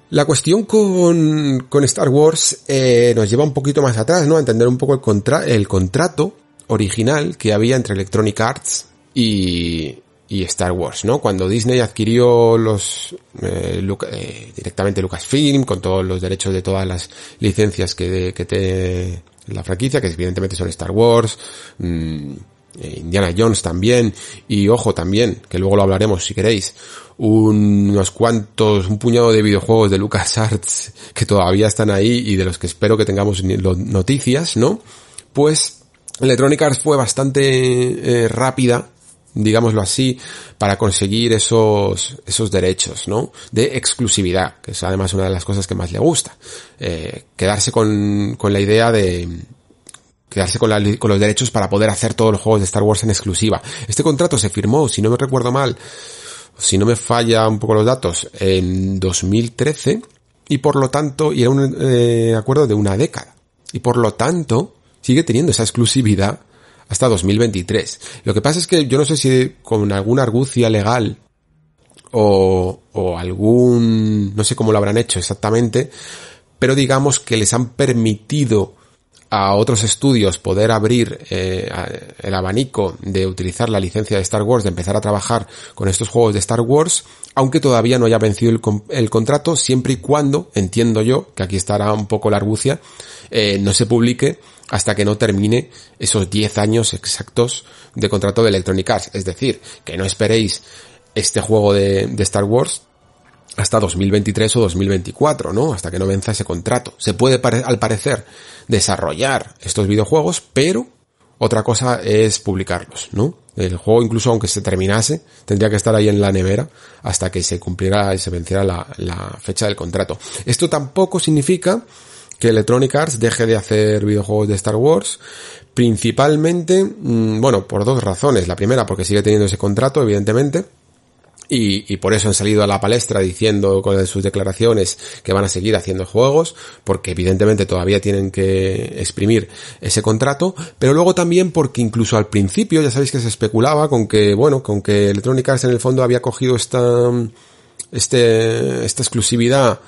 La cuestión con, con Star Wars eh, nos lleva un poquito más atrás, ¿no? A entender un poco el, contra el contrato original que había entre Electronic Arts y, y Star Wars, ¿no? Cuando Disney adquirió los eh, eh, directamente Lucasfilm con todos los derechos de todas las licencias que, que te la franquicia, que evidentemente son Star Wars, mmm, Indiana Jones también, y ojo también, que luego lo hablaremos si queréis, unos cuantos, un puñado de videojuegos de LucasArts que todavía están ahí y de los que espero que tengamos noticias, ¿no? Pues Electronic Arts fue bastante eh, rápida digámoslo así, para conseguir esos, esos derechos, ¿no? De exclusividad, que es además una de las cosas que más le gusta. Eh, quedarse con, con la idea de, quedarse con, los derechos para poder hacer todos los juegos de Star Wars en exclusiva. Este contrato se firmó, si no me recuerdo mal, si no me falla un poco los datos, en 2013 y por lo tanto, y era un eh, acuerdo de una década. Y por lo tanto, sigue teniendo esa exclusividad hasta 2023. Lo que pasa es que yo no sé si con alguna argucia legal o, o algún, no sé cómo lo habrán hecho exactamente, pero digamos que les han permitido a otros estudios poder abrir eh, el abanico de utilizar la licencia de Star Wars, de empezar a trabajar con estos juegos de Star Wars, aunque todavía no haya vencido el, el contrato, siempre y cuando, entiendo yo, que aquí estará un poco la argucia, eh, no se publique hasta que no termine esos 10 años exactos de contrato de Electronic Arts. Es decir, que no esperéis este juego de, de Star Wars hasta 2023 o 2024, ¿no? Hasta que no venza ese contrato. Se puede, al parecer, desarrollar estos videojuegos, pero otra cosa es publicarlos, ¿no? El juego, incluso aunque se terminase, tendría que estar ahí en la nevera hasta que se cumpliera y se venciera la, la fecha del contrato. Esto tampoco significa que Electronic Arts deje de hacer videojuegos de Star Wars, principalmente, mm, bueno, por dos razones. La primera, porque sigue teniendo ese contrato, evidentemente, y, y, por eso han salido a la palestra diciendo con sus declaraciones que van a seguir haciendo juegos, porque evidentemente todavía tienen que exprimir ese contrato, pero luego también porque incluso al principio ya sabéis que se especulaba con que, bueno, con que Electronic Arts en el fondo había cogido esta, este, esta exclusividad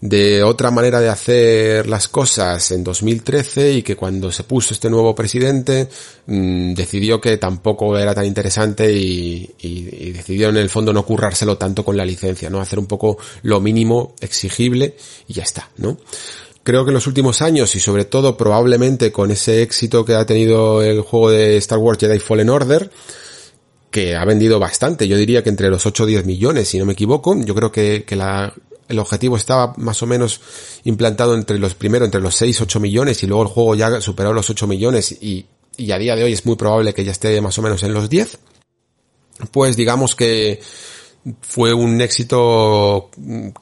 de otra manera de hacer las cosas en 2013 y que cuando se puso este nuevo presidente mmm, decidió que tampoco era tan interesante y, y, y, decidió en el fondo no currárselo tanto con la licencia, ¿no? Hacer un poco lo mínimo exigible y ya está, ¿no? Creo que en los últimos años y sobre todo probablemente con ese éxito que ha tenido el juego de Star Wars Jedi Fallen Order, que ha vendido bastante, yo diría que entre los 8 o 10 millones, si no me equivoco, yo creo que, que la el objetivo estaba más o menos implantado entre los primero entre los 6, 8 millones y luego el juego ya superó los 8 millones y, y a día de hoy es muy probable que ya esté más o menos en los 10, pues digamos que fue un éxito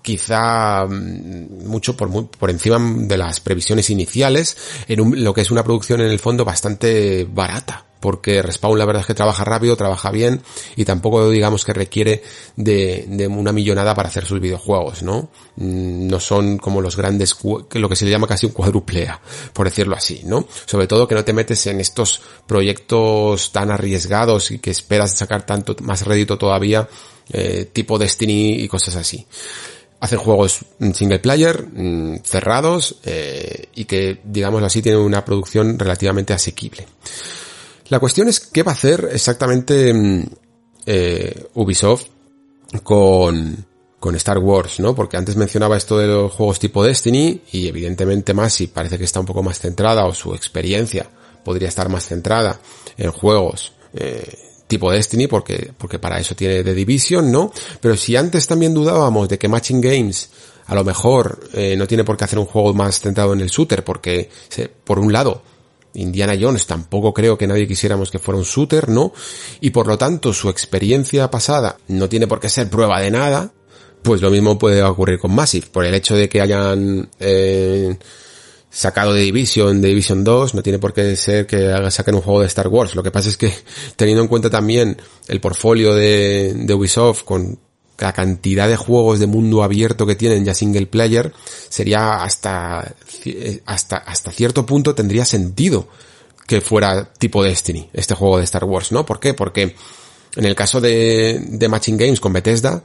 quizá mucho por, por encima de las previsiones iniciales en un, lo que es una producción en el fondo bastante barata porque Respawn la verdad es que trabaja rápido, trabaja bien y tampoco digamos que requiere de, de una millonada para hacer sus videojuegos, ¿no? Mm, no son como los grandes, lo que se le llama casi un cuadruplea, por decirlo así, ¿no? Sobre todo que no te metes en estos proyectos tan arriesgados y que esperas sacar tanto más rédito todavía, eh, tipo Destiny y cosas así hacen juegos single player, mmm, cerrados, eh, y que, digámoslo así, tienen una producción relativamente asequible. La cuestión es qué va a hacer exactamente mm, eh, Ubisoft con, con Star Wars, ¿no? Porque antes mencionaba esto de los juegos tipo Destiny y evidentemente Masi parece que está un poco más centrada o su experiencia podría estar más centrada en juegos eh, tipo Destiny porque, porque para eso tiene The Division, ¿no? Pero si antes también dudábamos de que Matching Games a lo mejor eh, no tiene por qué hacer un juego más centrado en el shooter porque por un lado Indiana Jones tampoco creo que nadie quisiéramos que fuera un shooter, ¿no? Y por lo tanto su experiencia pasada no tiene por qué ser prueba de nada, pues lo mismo puede ocurrir con Massive, por el hecho de que hayan eh, sacado de Division, de Division 2, no tiene por qué ser que saquen un juego de Star Wars. Lo que pasa es que teniendo en cuenta también el portfolio de, de Ubisoft con la cantidad de juegos de mundo abierto que tienen ya single player sería hasta hasta hasta cierto punto tendría sentido que fuera tipo Destiny este juego de Star Wars no ¿por qué? porque en el caso de, de Matching Games con Bethesda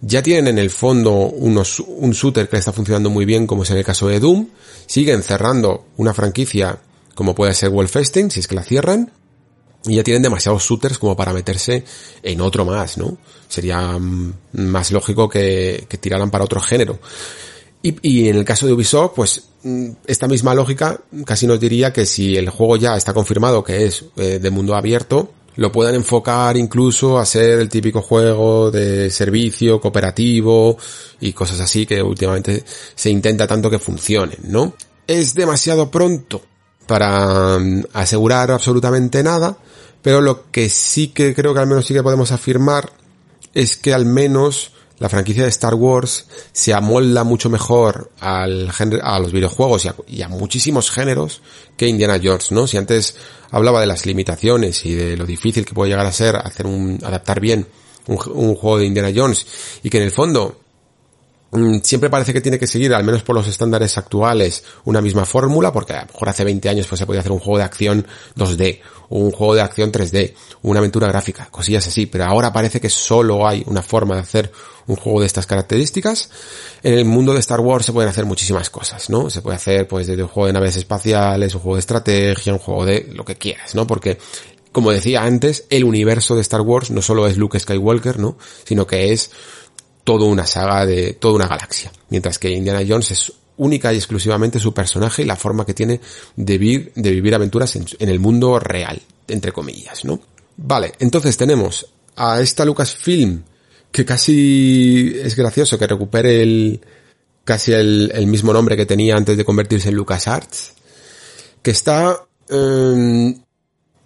ya tienen en el fondo unos, un shooter que está funcionando muy bien como es en el caso de Doom siguen cerrando una franquicia como puede ser Wolfenstein si es que la cierran y ya tienen demasiados shooters como para meterse en otro más, ¿no? Sería más lógico que, que tiraran para otro género. Y, y, en el caso de Ubisoft, pues esta misma lógica casi nos diría que si el juego ya está confirmado que es eh, de mundo abierto, lo puedan enfocar incluso a ser el típico juego de servicio cooperativo y cosas así que últimamente se intenta tanto que funcionen, ¿no? Es demasiado pronto para asegurar absolutamente nada, pero lo que sí que creo que al menos sí que podemos afirmar es que al menos la franquicia de Star Wars se amolda mucho mejor al a los videojuegos y a, muchísimos géneros que Indiana Jones, ¿no? Si antes hablaba de las limitaciones y de lo difícil que puede llegar a ser hacer un, adaptar bien un, juego de Indiana Jones y que en el fondo siempre parece que tiene que seguir, al menos por los estándares actuales, una misma fórmula, porque a lo mejor hace 20 años pues se podía hacer un juego de acción 2D, un juego de acción 3D, una aventura gráfica, cosillas así, pero ahora parece que solo hay una forma de hacer un juego de estas características. En el mundo de Star Wars se pueden hacer muchísimas cosas, ¿no? Se puede hacer pues desde un juego de naves espaciales, un juego de estrategia, un juego de lo que quieras, ¿no? Porque como decía antes, el universo de Star Wars no solo es Luke Skywalker, ¿no? Sino que es toda una saga de toda una galaxia. Mientras que Indiana Jones es única y exclusivamente su personaje y la forma que tiene de vivir, de vivir aventuras en, el mundo real, entre comillas, ¿no? Vale, entonces tenemos a esta Lucasfilm que casi es gracioso que recupere el casi el, mismo nombre que tenía antes de convertirse en LucasArts, que está eh,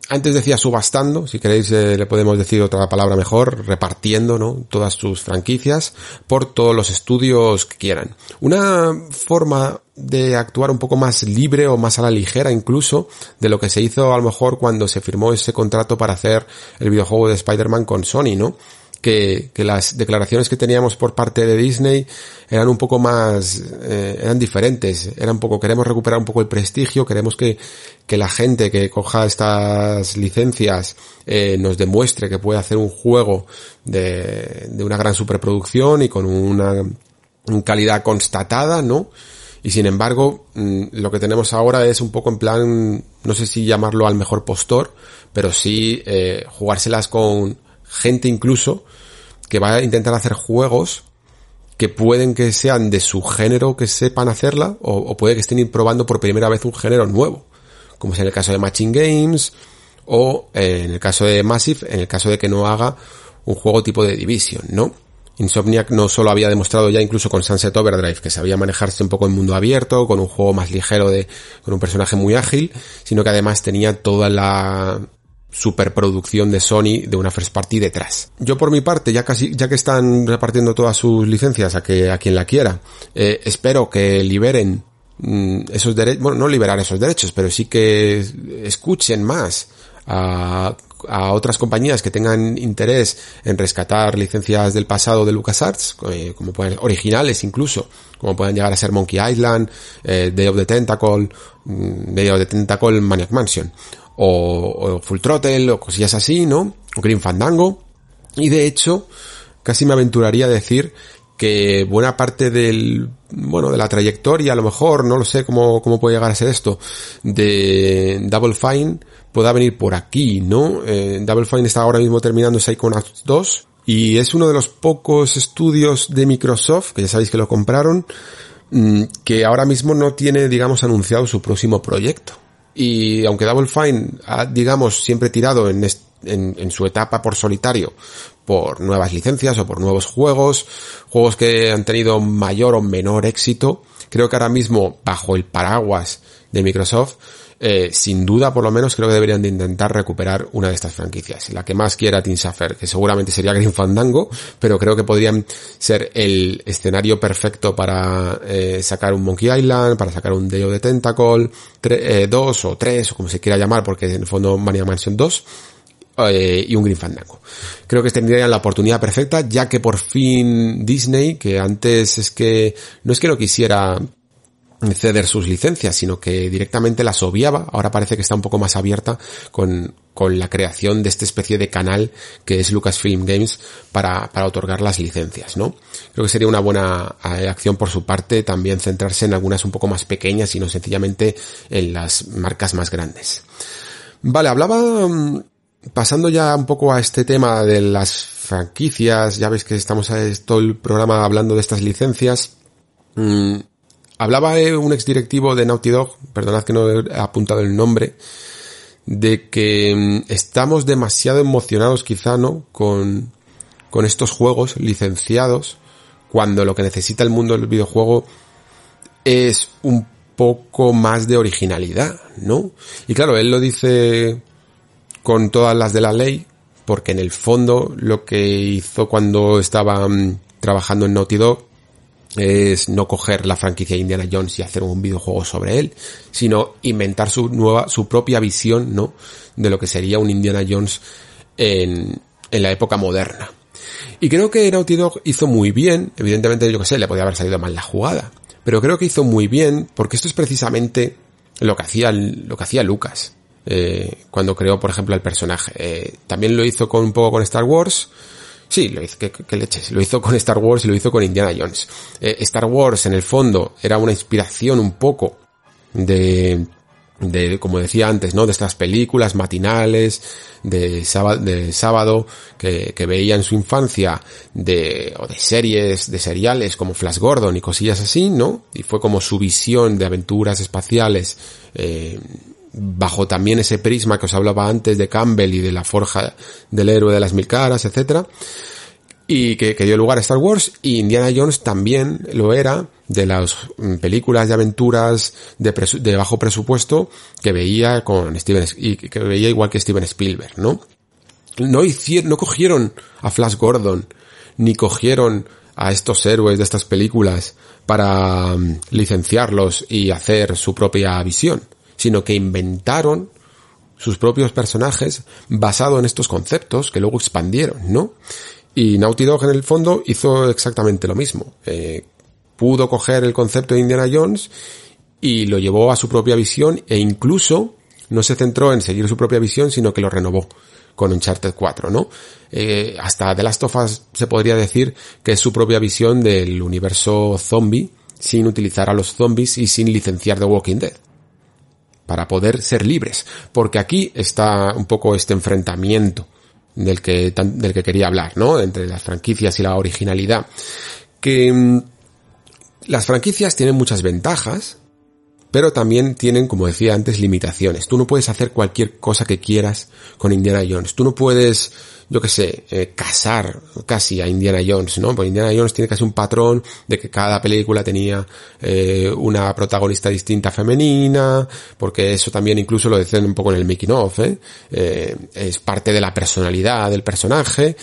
antes decía subastando, si queréis eh, le podemos decir otra palabra mejor, repartiendo, ¿no? Todas sus franquicias por todos los estudios que quieran. Una forma de actuar un poco más libre o más a la ligera incluso de lo que se hizo a lo mejor cuando se firmó ese contrato para hacer el videojuego de Spider-Man con Sony, ¿no? Que, que, las declaraciones que teníamos por parte de Disney eran un poco más, eh, eran diferentes, eran un poco, queremos recuperar un poco el prestigio, queremos que, que la gente que coja estas licencias eh, nos demuestre que puede hacer un juego de, de una gran superproducción y con una calidad constatada, ¿no? Y sin embargo, mm, lo que tenemos ahora es un poco en plan, no sé si llamarlo al mejor postor, pero sí eh, jugárselas con gente incluso que va a intentar hacer juegos que pueden que sean de su género que sepan hacerla o, puede que estén probando por primera vez un género nuevo, como es en el caso de Matching Games o eh, en el caso de Massive, en el caso de que no haga un juego tipo de Division, ¿no? Insomniac no solo había demostrado ya incluso con Sunset Overdrive que sabía manejarse un poco en mundo abierto, con un juego más ligero de, con un personaje muy ágil, sino que además tenía toda la, superproducción de Sony de una first party detrás. Yo por mi parte, ya casi, ya que están repartiendo todas sus licencias a que a quien la quiera, eh, espero que liberen mm, esos derechos, bueno, no liberar esos derechos, pero sí que escuchen más a, a otras compañías que tengan interés en rescatar licencias del pasado de LucasArts, eh, como pueden, originales incluso, como pueden llegar a ser Monkey Island, eh, Day of the Tentacle, mm, Day of the Tentacle Maniac Mansion, o, Full Throttle o cosillas así, ¿no? O Green Fandango. Y de hecho, casi me aventuraría a decir que buena parte del, bueno, de la trayectoria, a lo mejor, no lo sé cómo, cómo puede llegar a ser esto, de Double Fine pueda venir por aquí, ¿no? Eh, Double Fine está ahora mismo terminando Psychonauts 2 y es uno de los pocos estudios de Microsoft, que ya sabéis que lo compraron, mm, que ahora mismo no tiene, digamos, anunciado su próximo proyecto. Y aunque Double Fine ha, digamos, siempre tirado en, en, su etapa por solitario por nuevas licencias o por nuevos juegos, juegos que han tenido mayor o menor éxito, creo que ahora mismo, bajo el paraguas de Microsoft, eh, sin duda por lo menos creo que deberían de intentar recuperar una de estas franquicias. La que más quiera Team Safer, que seguramente sería Green Fandango, pero creo que podrían ser el escenario perfecto para eh, sacar un Monkey Island, para sacar un Day of Tentacle 2 o 3 o como se quiera llamar, porque en el fondo Mania Mansion 2 eh, y un Green Fandango. Creo que tendrían la oportunidad perfecta, ya que por fin Disney, que antes es que no es que no quisiera ceder sus licencias, sino que directamente las obviaba. Ahora parece que está un poco más abierta con, con la creación de esta especie de canal que es Lucasfilm Games para, para otorgar las licencias, ¿no? Creo que sería una buena eh, acción por su parte también centrarse en algunas un poco más pequeñas y no sencillamente en las marcas más grandes. Vale, hablaba, mm, pasando ya un poco a este tema de las franquicias, ya veis que estamos a todo el programa hablando de estas licencias, mm, Hablaba un exdirectivo de Naughty Dog, perdonad que no he apuntado el nombre, de que mm, estamos demasiado emocionados quizá, ¿no? Con, con estos juegos licenciados, cuando lo que necesita el mundo del videojuego es un poco más de originalidad, ¿no? Y claro, él lo dice con todas las de la ley, porque en el fondo lo que hizo cuando estaba mm, trabajando en Naughty Dog es no coger la franquicia de Indiana Jones y hacer un videojuego sobre él, sino inventar su nueva, su propia visión, ¿no? De lo que sería un Indiana Jones en, en la época moderna. Y creo que Naughty Dog hizo muy bien, evidentemente yo que sé, le podía haber salido mal la jugada, pero creo que hizo muy bien porque esto es precisamente lo que hacía, lo que hacía Lucas. Eh, cuando creó, por ejemplo, el personaje. Eh, también lo hizo con un poco con Star Wars. Sí, lo hizo, que, leches. Lo hizo con Star Wars y lo hizo con Indiana Jones. Eh, Star Wars, en el fondo, era una inspiración un poco de, de, como decía antes, ¿no? De estas películas matinales, de sábado, de sábado que, que veía en su infancia, de, o de series, de seriales como Flash Gordon y cosillas así, ¿no? Y fue como su visión de aventuras espaciales, eh, bajo también ese prisma que os hablaba antes de Campbell y de la forja del héroe de las mil caras, etcétera, y que, dio lugar a Star Wars, y Indiana Jones también lo era de las mm, películas de aventuras de, bajo presupuesto que veía con Steven, y que veía igual que Steven Spielberg, ¿no? No hicieron, no cogieron a Flash Gordon, ni cogieron a estos héroes de estas películas para mm, licenciarlos y hacer su propia visión sino que inventaron sus propios personajes basado en estos conceptos que luego expandieron, ¿no? Y Naughty Dog en el fondo hizo exactamente lo mismo. Eh, pudo coger el concepto de Indiana Jones y lo llevó a su propia visión e incluso no se centró en seguir su propia visión, sino que lo renovó con Uncharted 4, ¿no? Eh, hasta The Last of Us se podría decir que es su propia visión del universo zombie sin utilizar a los zombies y sin licenciar The Walking Dead para poder ser libres, porque aquí está un poco este enfrentamiento del que, del que quería hablar, ¿no? Entre las franquicias y la originalidad. Que mm, las franquicias tienen muchas ventajas, pero también tienen, como decía antes, limitaciones. Tú no puedes hacer cualquier cosa que quieras con Indiana Jones. Tú no puedes yo qué sé, eh, casar casi a Indiana Jones, ¿no? Porque Indiana Jones tiene casi un patrón de que cada película tenía eh, una protagonista distinta femenina, porque eso también incluso lo decían un poco en el making of, ¿eh? ¿eh? Es parte de la personalidad del personaje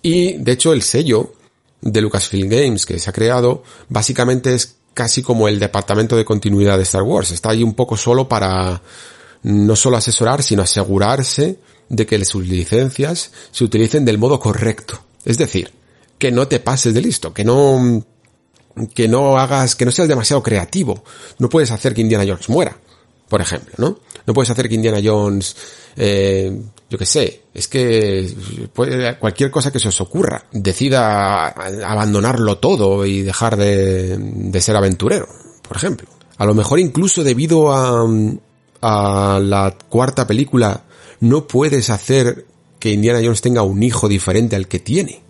y de hecho el sello de Lucasfilm Games que se ha creado básicamente es casi como el departamento de continuidad de Star Wars. Está ahí un poco solo para no solo asesorar, sino asegurarse de que sus licencias se utilicen del modo correcto. Es decir, que no te pases de listo, que no, que no hagas, que no seas demasiado creativo. No puedes hacer que Indiana Jones muera, por ejemplo, ¿no? No puedes hacer que Indiana Jones, eh, yo qué sé, es que cualquier cosa que se os ocurra, decida abandonarlo todo y dejar de, de ser aventurero, por ejemplo. A lo mejor incluso debido a, a la cuarta película no puedes hacer que Indiana Jones tenga un hijo diferente al que tiene.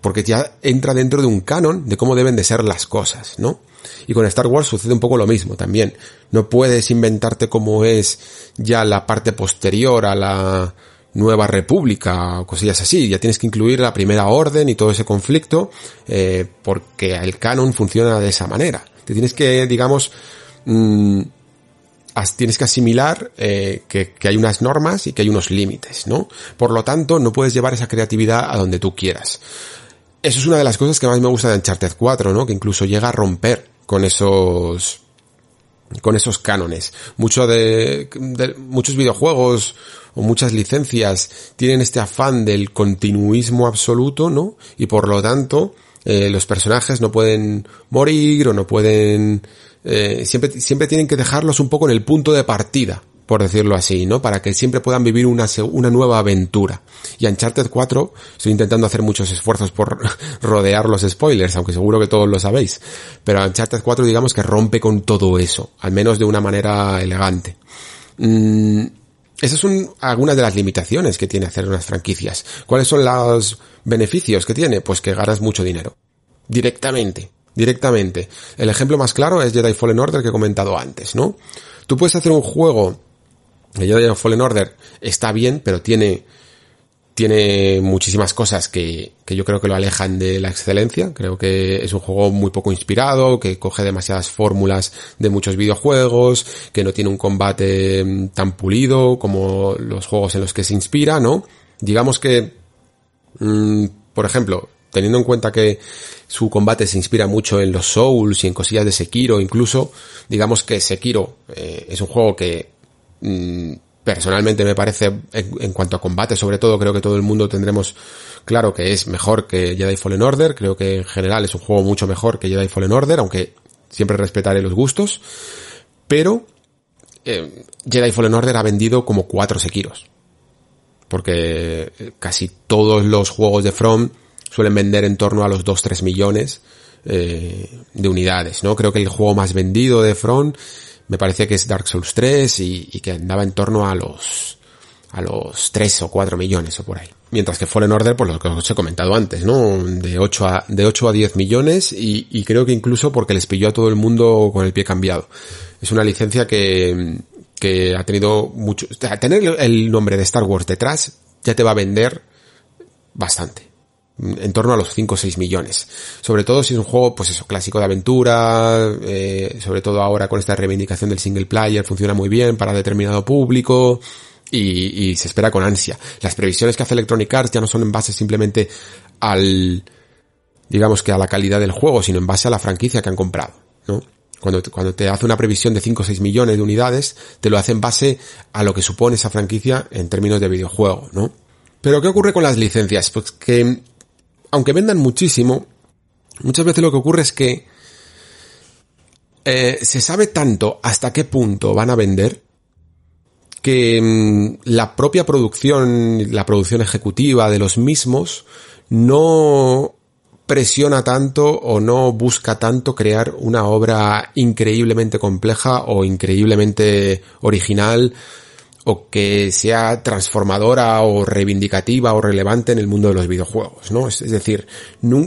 Porque ya entra dentro de un canon de cómo deben de ser las cosas, ¿no? Y con Star Wars sucede un poco lo mismo también. No puedes inventarte cómo es ya la parte posterior a la nueva república o cosillas así. Ya tienes que incluir la primera orden y todo ese conflicto eh, porque el canon funciona de esa manera. Te tienes que, digamos, mm, tienes que asimilar eh, que, hay unas normas y que hay unos límites, ¿no? Por lo tanto, no puedes llevar esa creatividad a donde tú quieras. Eso es una de las cosas que más me gusta de Uncharted 4, ¿no? Que incluso llega a romper con esos con esos cánones. Mucho de, muchos videojuegos o muchas licencias tienen este afán del continuismo absoluto, ¿no? Y por lo tanto, eh, los personajes no pueden morir o no pueden eh, siempre, siempre tienen que dejarlos un poco en el punto de partida, por decirlo así, ¿no? Para que siempre puedan vivir una, una nueva aventura. Y Uncharted 4, estoy intentando hacer muchos esfuerzos por (laughs) rodear los spoilers, aunque seguro que todos lo sabéis. Pero Uncharted 4 digamos que rompe con todo eso, al menos de una manera elegante. Mm, esas son algunas de las limitaciones que tiene hacer unas franquicias. ¿Cuáles son los beneficios que tiene? Pues que ganas mucho dinero. Directamente directamente. El ejemplo más claro es Jedi Fallen Order que he comentado antes, ¿no? Tú puedes hacer un juego, Jedi Fallen Order está bien, pero tiene tiene muchísimas cosas que, que, yo creo que lo alejan de la excelencia. Creo que es un juego muy poco inspirado, que coge demasiadas fórmulas de muchos videojuegos, que no tiene un combate mm, tan pulido como los juegos en los que se inspira, ¿no? Digamos que, mmm, por ejemplo, teniendo en cuenta que su combate se inspira mucho en los Souls y en cosillas de Sekiro, incluso, digamos que Sekiro eh, es un juego que personalmente me parece, en, cuanto a combate sobre todo, creo que todo el mundo tendremos claro que es mejor que Jedi Fallen Order, creo que en general es un juego mucho mejor que Jedi Fallen Order, aunque siempre respetaré los gustos, pero eh, Jedi Fallen Order ha vendido como cuatro Sekiros, porque casi todos los juegos de From suelen vender en torno a los 2-3 millones eh, de unidades, ¿no? Creo que el juego más vendido de From me parece que es Dark Souls 3 y, que andaba en torno a los a los 3 o 4 millones o por ahí. Mientras que Fallen Order, por lo que os he comentado antes, ¿no? De 8 a, de 8 a 10 millones y, y creo que incluso porque les pilló a todo el mundo con el pie cambiado. Es una licencia que, que ha tenido mucho, tener el nombre de Star Wars detrás ya te va a vender bastante en torno a los 5 o 6 millones. Sobre todo si es un juego, pues eso, clásico de aventura, eh, sobre todo ahora con esta reivindicación del single player, funciona muy bien para determinado público y, se espera con ansia. Las previsiones que hace Electronic Arts ya no son en base simplemente al, digamos que a la calidad del juego, sino en base a la franquicia que han comprado, ¿no? Cuando, cuando te hace una previsión de 5 o 6 millones de unidades, te lo hace en base a lo que supone esa franquicia en términos de videojuego, ¿no? Pero ¿qué ocurre con las licencias? Pues que aunque vendan muchísimo, muchas veces lo que ocurre es que eh, se sabe tanto hasta qué punto van a vender que mmm, la propia producción, la producción ejecutiva de los mismos no presiona tanto o no busca tanto crear una obra increíblemente compleja o increíblemente original o que sea transformadora o reivindicativa o relevante en el mundo de los videojuegos, ¿no? Es, decir,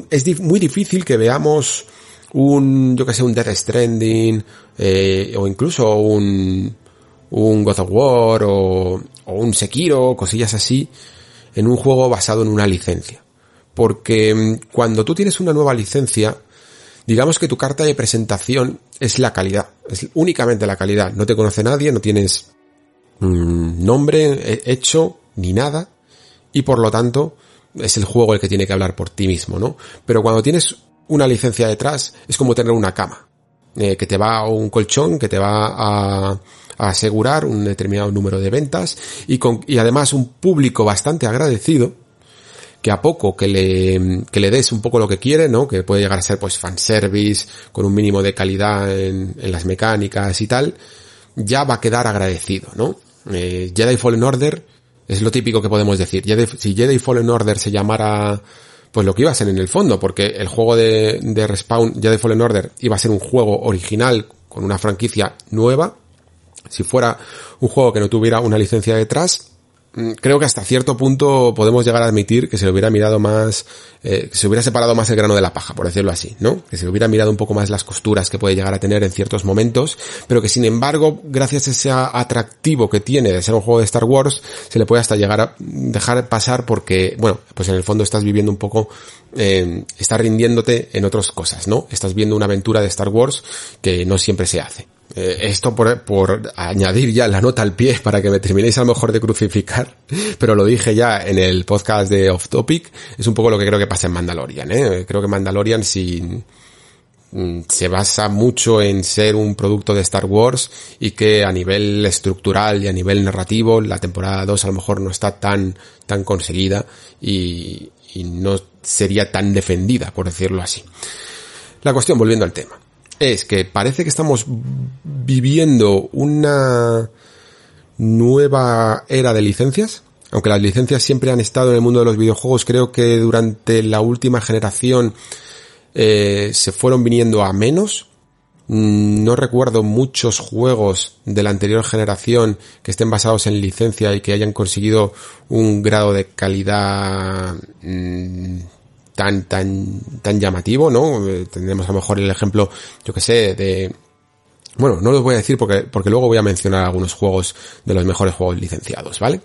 es muy difícil que veamos un, yo que sé, un Death Stranding, eh, o incluso un, un God of War, o, o un Sekiro, cosillas así, en un juego basado en una licencia. Porque mm, cuando tú tienes una nueva licencia, digamos que tu carta de presentación es la calidad, es únicamente la calidad. No te conoce nadie, no tienes mmm, nombre hecho ni nada y por lo tanto es el juego el que tiene que hablar por ti mismo, ¿no? Pero cuando tienes una licencia detrás es como tener una cama, eh, que te va o un colchón que te va a, a, asegurar un determinado número de ventas y, con, y además un público bastante agradecido que a poco que le, que le des un poco lo que quiere, ¿no? Que puede llegar a ser pues fanservice, con un mínimo de calidad en las mecánicas y tal, ya va a quedar agradecido, ¿no? Eh, Jedi Fallen Order es lo típico que podemos decir. Jedi, si Jedi Fallen Order se llamara pues lo que iba a ser en el fondo, porque el juego de, de Respawn, Jedi Fallen Order, iba a ser un juego original con una franquicia nueva. Si fuera un juego que no tuviera una licencia detrás, creo que hasta cierto punto podemos llegar a admitir que se le hubiera mirado más, eh, que se hubiera separado más el grano de la paja, por decirlo así, ¿no? Que se le hubiera mirado un poco más las costuras que puede llegar a tener en ciertos momentos, pero que sin embargo, gracias a ese atractivo que tiene de ser un juego de Star Wars, se le puede hasta llegar a dejar pasar porque, bueno, pues en el fondo estás viviendo un poco, eh, estás rindiéndote en otras cosas, ¿no? Estás viendo una aventura de Star Wars que no siempre se hace. Eh, esto por, añadir ya la nota al pie (laughs) para que me terminéis a lo mejor de crucificar, pero lo dije ya en el podcast de Off Topic, es un poco lo que creo que pasa en Mandalorian, ¿eh? Creo que Mandalorian si mm, se basa mucho en ser un producto de Star Wars y que a nivel estructural y a nivel narrativo la temporada 2 a lo mejor no está tan, tan conseguida y no sería tan defendida, por decirlo así. La cuestión, volviendo al tema es que parece que estamos viviendo una nueva era de licencias. Aunque las licencias siempre han estado en el mundo de los videojuegos, creo que durante la última generación eh, se fueron viniendo a menos. Mm, no recuerdo muchos juegos de la anterior generación que estén basados en licencia y que hayan conseguido un grado de calidad mmm, tan, tan, tan llamativo, ¿no? Eh, tendremos a lo mejor el ejemplo, yo que sé, de, bueno, no los voy a decir porque, porque luego voy a mencionar algunos juegos de los mejores juegos licenciados, ¿vale?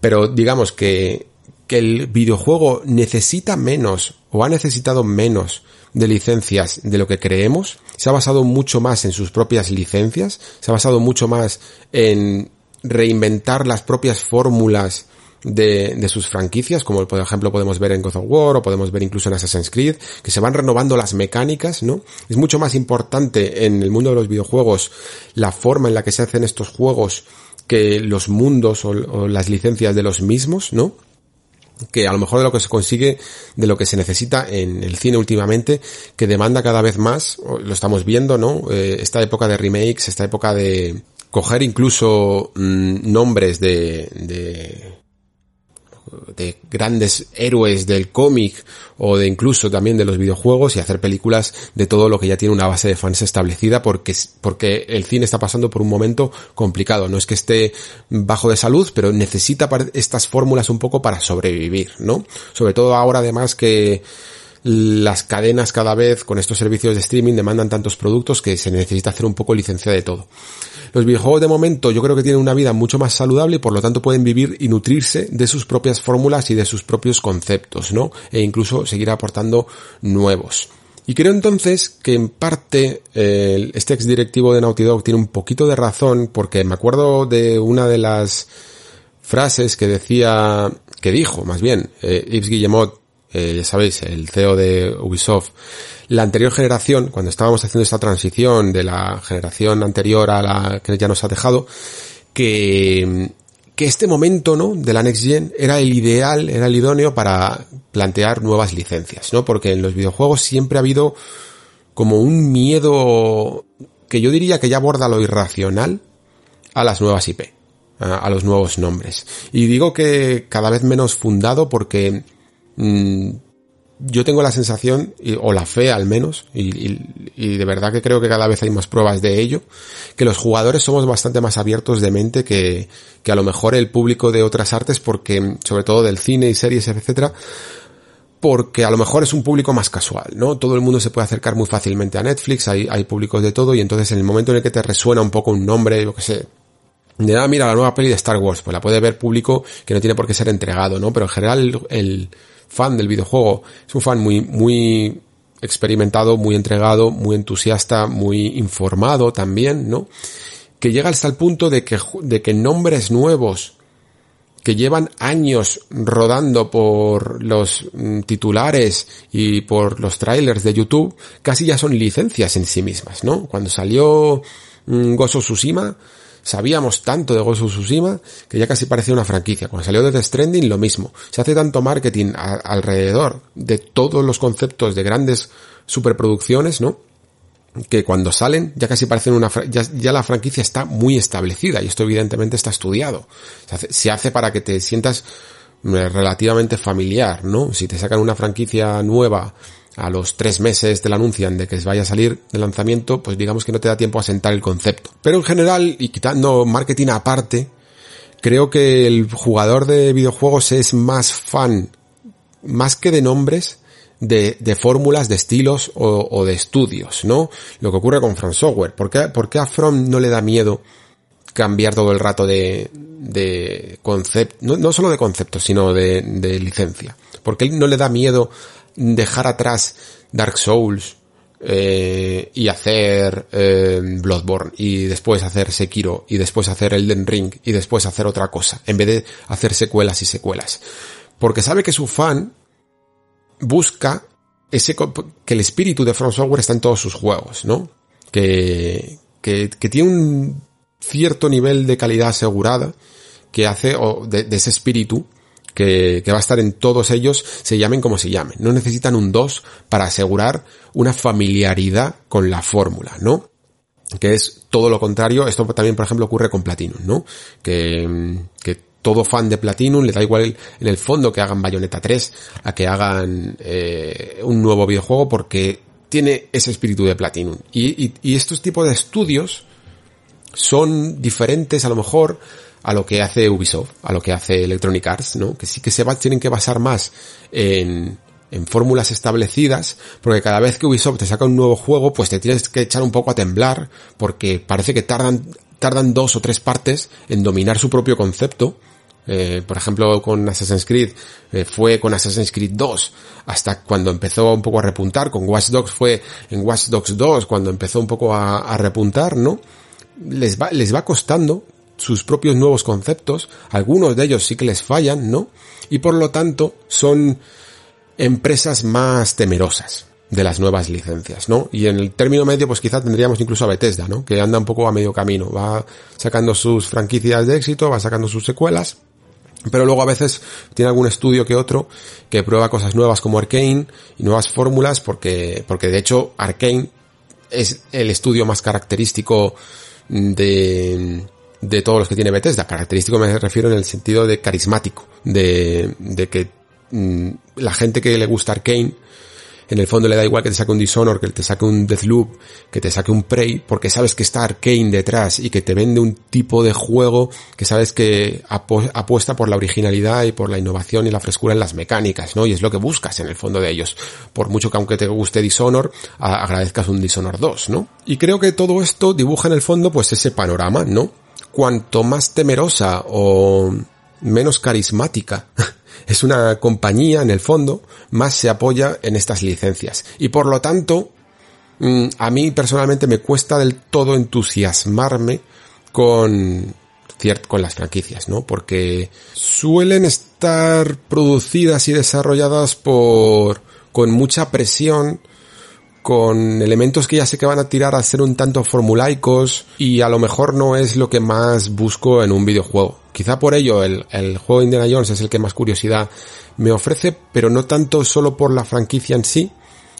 Pero digamos que, que el videojuego necesita menos o ha necesitado menos de licencias de lo que creemos, se ha basado mucho más en sus propias licencias, se ha basado mucho más en reinventar las propias fórmulas de, de, sus franquicias, como por ejemplo podemos ver en God of War o podemos ver incluso en Assassin's Creed, que se van renovando las mecánicas, ¿no? Es mucho más importante en el mundo de los videojuegos la forma en la que se hacen estos juegos que los mundos o, las licencias de los mismos, ¿no? que a lo mejor de lo que se consigue, de lo que se necesita en el cine últimamente, que demanda cada vez más, lo estamos viendo, ¿no? Eh, esta época de remakes, esta época de coger incluso mmm, nombres de, de de grandes héroes del cómic o de incluso también de los videojuegos y hacer películas de todo lo que ya tiene una base de fans establecida porque, porque el cine está pasando por un momento complicado. No es que esté bajo de salud, pero necesita estas fórmulas un poco para sobrevivir, ¿no? Sobre todo ahora además que las cadenas cada vez con estos servicios de streaming demandan tantos productos que se necesita hacer un poco licencia de todo. Los videojuegos de momento yo creo que tienen una vida mucho más saludable y por lo tanto pueden vivir y nutrirse de sus propias fórmulas y de sus propios conceptos, ¿no? E incluso seguir aportando nuevos. Y creo entonces que en parte eh, este ex directivo de Naughty Dog tiene un poquito de razón porque me acuerdo de una de las frases que decía, que dijo más bien, eh, Yves Guillemot, eh, ya sabéis, el CEO de Ubisoft, la anterior generación, cuando estábamos haciendo esta transición de la generación anterior a la que ya nos ha dejado, que, que este momento, ¿no? De la Next Gen era el ideal, era el idóneo para plantear nuevas licencias, ¿no? Porque en los videojuegos siempre ha habido como un miedo que yo diría que ya aborda lo irracional a las nuevas IP, a, a los nuevos nombres. Y digo que cada vez menos fundado porque mmm, yo tengo la sensación, o la fe al menos, y, y, y, de verdad que creo que cada vez hay más pruebas de ello, que los jugadores somos bastante más abiertos de mente que, que a lo mejor el público de otras artes, porque, sobre todo del cine y series, etcétera, porque a lo mejor es un público más casual, ¿no? Todo el mundo se puede acercar muy fácilmente a Netflix, hay, hay públicos de todo, y entonces en el momento en el que te resuena un poco un nombre, yo que sé, de nada, mira la nueva peli de Star Wars, pues la puede ver público que no tiene por qué ser entregado, ¿no? Pero en general el fan del videojuego, es un fan muy, muy experimentado, muy entregado, muy entusiasta, muy informado también, ¿no? Que llega hasta el punto de que, de que nombres nuevos que llevan años rodando por los titulares y por los trailers de YouTube, casi ya son licencias en sí mismas, ¿no? Cuando salió Gozo Tsushima, sabíamos tanto de Ghost of Tsushima que ya casi parecía una franquicia. Cuando salió Death Stranding, lo mismo. Se hace tanto marketing alrededor de todos los conceptos de grandes superproducciones, ¿no? Que cuando salen ya casi parecen una, ya, ya la franquicia está muy establecida y esto evidentemente está estudiado. Se hace, se hace para que te sientas relativamente familiar, ¿no? Si te sacan una franquicia nueva a los tres meses te la anuncian de que vaya a salir de lanzamiento, pues digamos que no te da tiempo a sentar el concepto. Pero en general, y quitando marketing aparte, creo que el jugador de videojuegos es más fan, más que de nombres, de, de fórmulas, de estilos o, de estudios, ¿no? Lo que ocurre con From Software. ¿Por qué, ¿Por qué a From no le da miedo cambiar todo el rato de, de concepto, no, no solo de concepto, sino de, de licencia? ¿Por qué no le da miedo dejar atrás Dark Souls eh, y hacer eh, Bloodborne y después hacer Sekiro y después hacer Elden Ring y después hacer otra cosa en vez de hacer secuelas y secuelas. Porque sabe que su fan busca ese que el espíritu de From Software está en todos sus juegos no que, que, que tiene un cierto nivel de calidad asegurada que hace de ese espíritu que, va a estar en todos ellos, se llamen como se llamen. No necesitan un 2 para asegurar una familiaridad con la fórmula, ¿no? Que es todo lo contrario. Esto también, por ejemplo, ocurre con Platinum, ¿no? Que, que todo fan de Platinum le da igual en el fondo que hagan Bayonetta 3 a que hagan eh, un nuevo videojuego porque tiene ese espíritu de Platinum. Y, y, y estos tipos de estudios son diferentes a lo mejor a lo que hace Ubisoft, a lo que hace Electronic Arts, ¿no? Que sí que se va, tienen que basar más en, en fórmulas establecidas, porque cada vez que Ubisoft te saca un nuevo juego, pues te tienes que echar un poco a temblar, porque parece que tardan, tardan dos o tres partes en dominar su propio concepto, Eh, por ejemplo, con Assassin's Creed eh, fue con Assassin's Creed 2, hasta cuando empezó un poco a repuntar, con Watch Dogs fue en Watch Dogs 2, cuando empezó un poco a, a repuntar, ¿no? Les va, les va costando sus propios nuevos conceptos, algunos de ellos sí que les fallan, ¿no? Y por lo tanto son empresas más temerosas de las nuevas licencias, ¿no? Y en el término medio, pues quizá tendríamos incluso a Bethesda, ¿no? Que anda un poco a medio camino, va sacando sus franquicias de éxito, va sacando sus secuelas, pero luego a veces tiene algún estudio que otro que prueba cosas nuevas como Arkane y nuevas fórmulas porque, porque de hecho Arkane es el estudio más característico de, de todos los que tiene Bethesda. Característico me refiero en el sentido de carismático, de, de que mm, la gente que le gusta Arkane en el fondo le da igual que te saque un Dishonor, que te saque un Deathloop, que te saque un Prey, porque sabes que está Arkane detrás y que te vende un tipo de juego que sabes que apuesta por la originalidad y por la innovación y la frescura en las mecánicas, ¿no? Y es lo que buscas en el fondo de ellos. Por mucho que aunque te guste Dishonor, agradezcas un Dishonor 2, ¿no? Y creo que todo esto dibuja en el fondo pues ese panorama, ¿no? Cuanto más temerosa o menos carismática es una compañía en el fondo, más se apoya en estas licencias. Y por lo tanto, mm, a mí personalmente me cuesta del todo entusiasmarme con, con las franquicias, ¿no? Porque suelen estar producidas y desarrolladas por, con mucha presión, con elementos que ya sé que van a tirar a ser un tanto formulaicos y a lo mejor no es lo que más busco en un videojuego. Quizá por ello el, el juego Indiana Jones es el que más curiosidad me ofrece, pero no tanto solo por la franquicia en sí,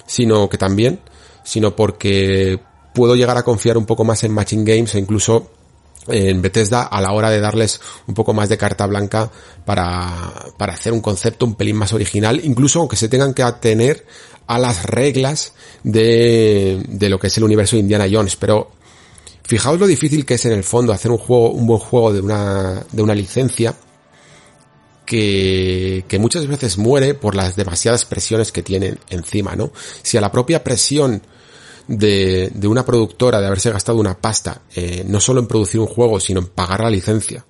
sino que también, sino porque puedo llegar a confiar un poco más en Matching Games e incluso en Bethesda a la hora de darles un poco más de carta blanca para, para hacer un concepto un pelín más original, incluso aunque se tengan que atener a las reglas de, de lo que es el universo de Indiana Jones, pero Fijaos lo difícil que es en el fondo hacer un juego, un buen juego de una, de una licencia que, que muchas veces muere por las demasiadas presiones que tienen encima, ¿no? Si a la propia presión de, de una productora de haberse gastado una pasta, eh, no solo en producir un juego, sino en pagar la licencia,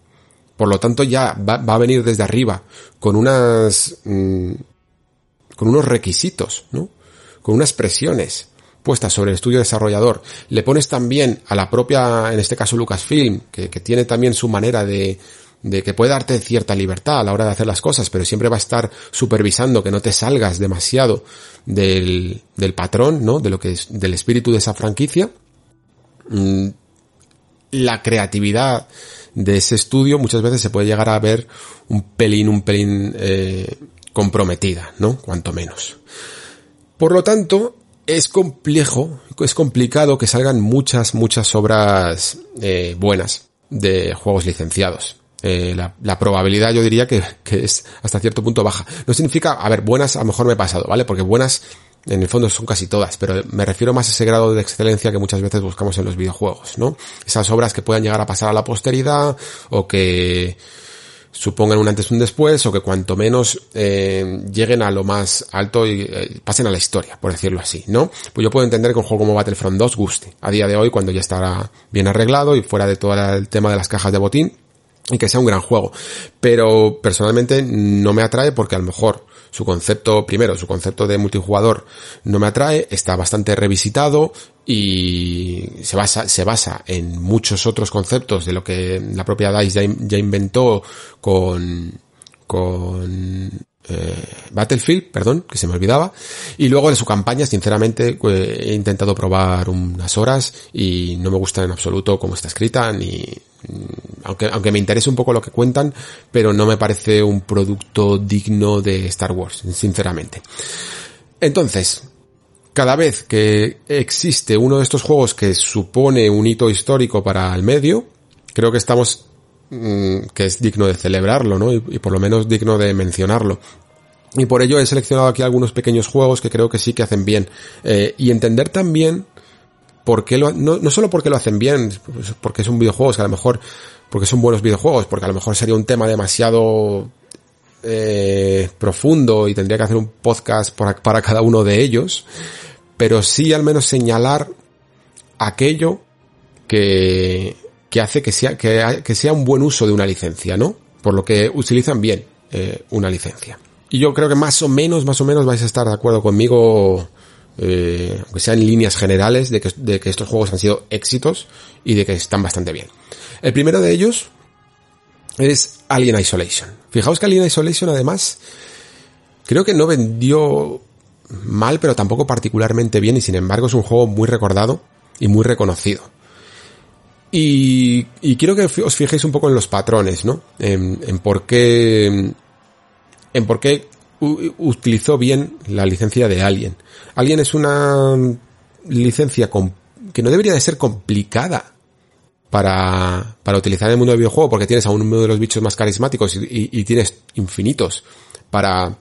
por lo tanto ya va, va a venir desde arriba con unas, mm, con unos requisitos, ¿no? Con unas presiones puestas sobre el estudio desarrollador, le pones también a la propia, en este caso Lucasfilm, que, que tiene también su manera de, de que puede darte cierta libertad a la hora de hacer las cosas, pero siempre va a estar supervisando que no te salgas demasiado del, del patrón, ¿no? De lo que es, del espíritu de esa franquicia. Mm, la creatividad de ese estudio muchas veces se puede llegar a ver un pelín, un pelín eh, comprometida, ¿no? Cuanto menos. Por lo tanto, es complejo, es complicado que salgan muchas, muchas obras eh, buenas de juegos licenciados. Eh, la, probabilidad yo diría que, que, es hasta cierto punto baja. No significa, a ver, buenas a lo mejor me he pasado, ¿vale? Porque buenas en el fondo son casi todas, pero me refiero más a ese grado de excelencia que muchas veces buscamos en los videojuegos, ¿no? Esas obras que puedan llegar a pasar a la posteridad o que supongan un antes y un después o que cuanto menos eh, lleguen a lo más alto y eh, pasen a la historia, por decirlo así, ¿no? Pues yo puedo entender que un juego como Battlefront 2 guste a día de hoy cuando ya estará bien arreglado y fuera de todo el tema de las cajas de botín y que sea un gran juego. Pero personalmente no me atrae porque a lo mejor su concepto, primero, su concepto de multijugador no me atrae, está bastante revisitado y se basa, se basa en muchos otros conceptos de lo que la propia DICE ya, inventó con, con eh, Battlefield, perdón, que se me olvidaba. Y luego de su campaña, sinceramente, eh, he intentado probar unas horas y no me gusta en absoluto cómo está escrita, ni, aunque, aunque me interese un poco lo que cuentan, pero no me parece un producto digno de Star Wars, sinceramente. Entonces, cada vez que existe uno de estos juegos que supone un hito histórico para el medio, creo que estamos mm, que es digno de celebrarlo, ¿no? Y, y, por lo menos digno de mencionarlo. Y por ello he seleccionado aquí algunos pequeños juegos que creo que sí que hacen bien. Eh, y entender también no, no solo porque lo hacen bien, porque son videojuegos, que a lo mejor, porque son buenos videojuegos, porque a lo mejor sería un tema demasiado eh, profundo y tendría que hacer un podcast para, para cada uno de ellos, pero sí al menos señalar aquello que, que hace que sea, que, que sea un buen uso de una licencia, ¿no? por lo que utilizan bien eh, una licencia. Y yo creo que más o menos, más o menos vais a estar de acuerdo conmigo, eh, aunque sea en líneas generales, de que, de que estos juegos han sido éxitos y de que están bastante bien. El primero de ellos es Alien Isolation. Fijaos que Alien Isolation además creo que no vendió mal, pero tampoco particularmente bien y sin embargo es un juego muy recordado y muy reconocido. Y, quiero que os fijéis un poco en los patrones, ¿no? En, por qué, en por qué utilizó bien la licencia de Alien. Alien es una licencia que no debería de ser complicada para, para utilizar en el mundo del videojuego porque tienes a uno de los bichos más carismáticos y, tienes infinitos para,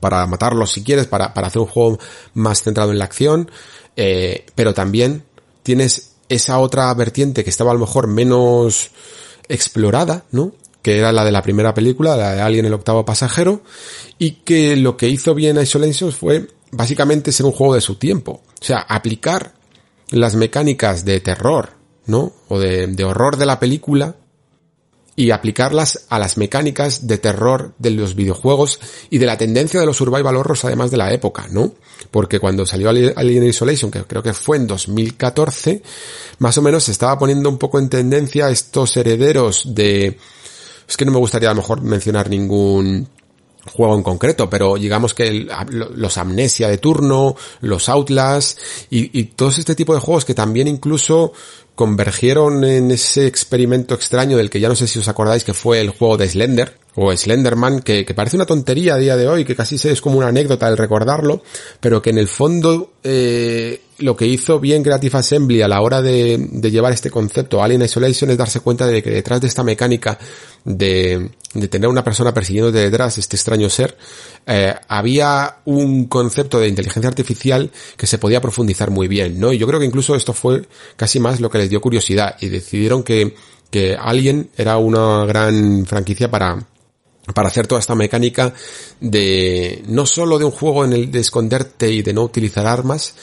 para matarlos si quieres, para, para hacer un juego más centrado en la acción, eh, pero también tienes esa otra vertiente que estaba a lo mejor menos explorada, ¿no? Que era la de la primera película, la de Alien el octavo pasajero, y que lo que hizo bien Isolation fue básicamente ser un juego de su tiempo. O sea, aplicar las mecánicas de terror, ¿no? O de, de horror de la película y aplicarlas a las mecánicas de terror de los videojuegos y de la tendencia de los survival horrors además de la época, ¿no? Porque cuando salió Alien Isolation, que creo que fue en 2014, más o menos se estaba poniendo un poco en tendencia estos herederos de... Es que no me gustaría a lo mejor mencionar ningún juego en concreto, pero digamos que los Amnesia de turno, los Outlast y, y todos este tipo de juegos que también incluso convergieron en ese experimento extraño del que ya no sé si os acordáis que fue el juego de Slender o Slenderman, que, parece una tontería a día de hoy, que casi es como una anécdota el recordarlo, pero que en el fondo eh, lo que hizo bien Creative Assembly a la hora de, llevar este concepto Alien Isolation es darse cuenta de que detrás de esta mecánica de, de tener una persona persiguiéndote detrás, este extraño ser, eh, había un concepto de inteligencia artificial que se podía profundizar muy bien, ¿no? Y yo creo que incluso esto fue casi más lo que les dio curiosidad y decidieron que, que Alien era una gran franquicia para, para hacer toda esta mecánica de no solo de un juego en el de esconderte y de no utilizar armas,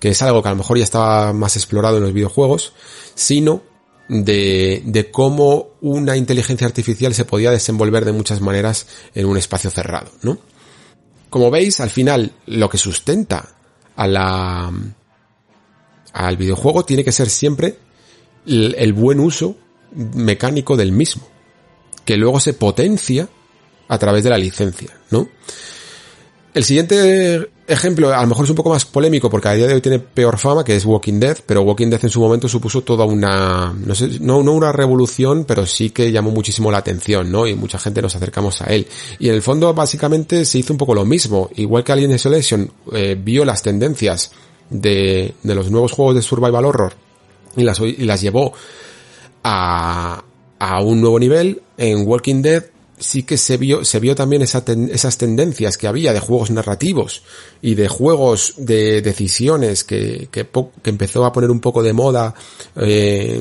que es algo que a lo mejor ya estaba más explorado en los videojuegos, sino de, de cómo una inteligencia artificial se podía desenvolver de muchas maneras en un espacio cerrado, ¿no? Como veis, al final, lo que sustenta a la, al videojuego tiene que ser siempre el, el buen uso mecánico del mismo, que luego se potencia a través de la licencia, ¿no? El siguiente ejemplo, a lo mejor es un poco más polémico porque a día de hoy tiene peor fama, que es Walking Dead, pero Walking Dead en su momento supuso toda una, no sé, no, una revolución, pero sí que llamó muchísimo la atención, ¿no? Y mucha gente nos acercamos a él. Y en el fondo, básicamente, se hizo un poco lo mismo. Igual que Alien Isolation eh, vio las tendencias de, de los nuevos juegos de Survival Horror y las, y las llevó a, a un nuevo nivel, en Walking Dead sí que se vio, se vio también esas tendencias que había de juegos narrativos y de juegos de decisiones que, que, empezó a poner un poco de moda eh,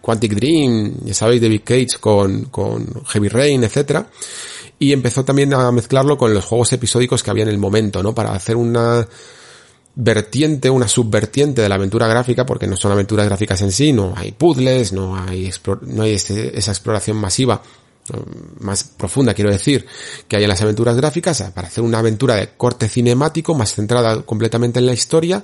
Quantic Dream, ya sabéis, David Cage con, con Heavy Rain, etcétera y empezó también a mezclarlo con los juegos episódicos que había en el momento, ¿no? Para hacer una vertiente, una subvertiente de la aventura gráfica, porque no son aventuras gráficas en sí, no hay puzzles, no hay, no hay esa exploración masiva más profunda, quiero decir, que hay en las aventuras gráficas, para hacer una aventura de corte cinemático, más centrada completamente en la historia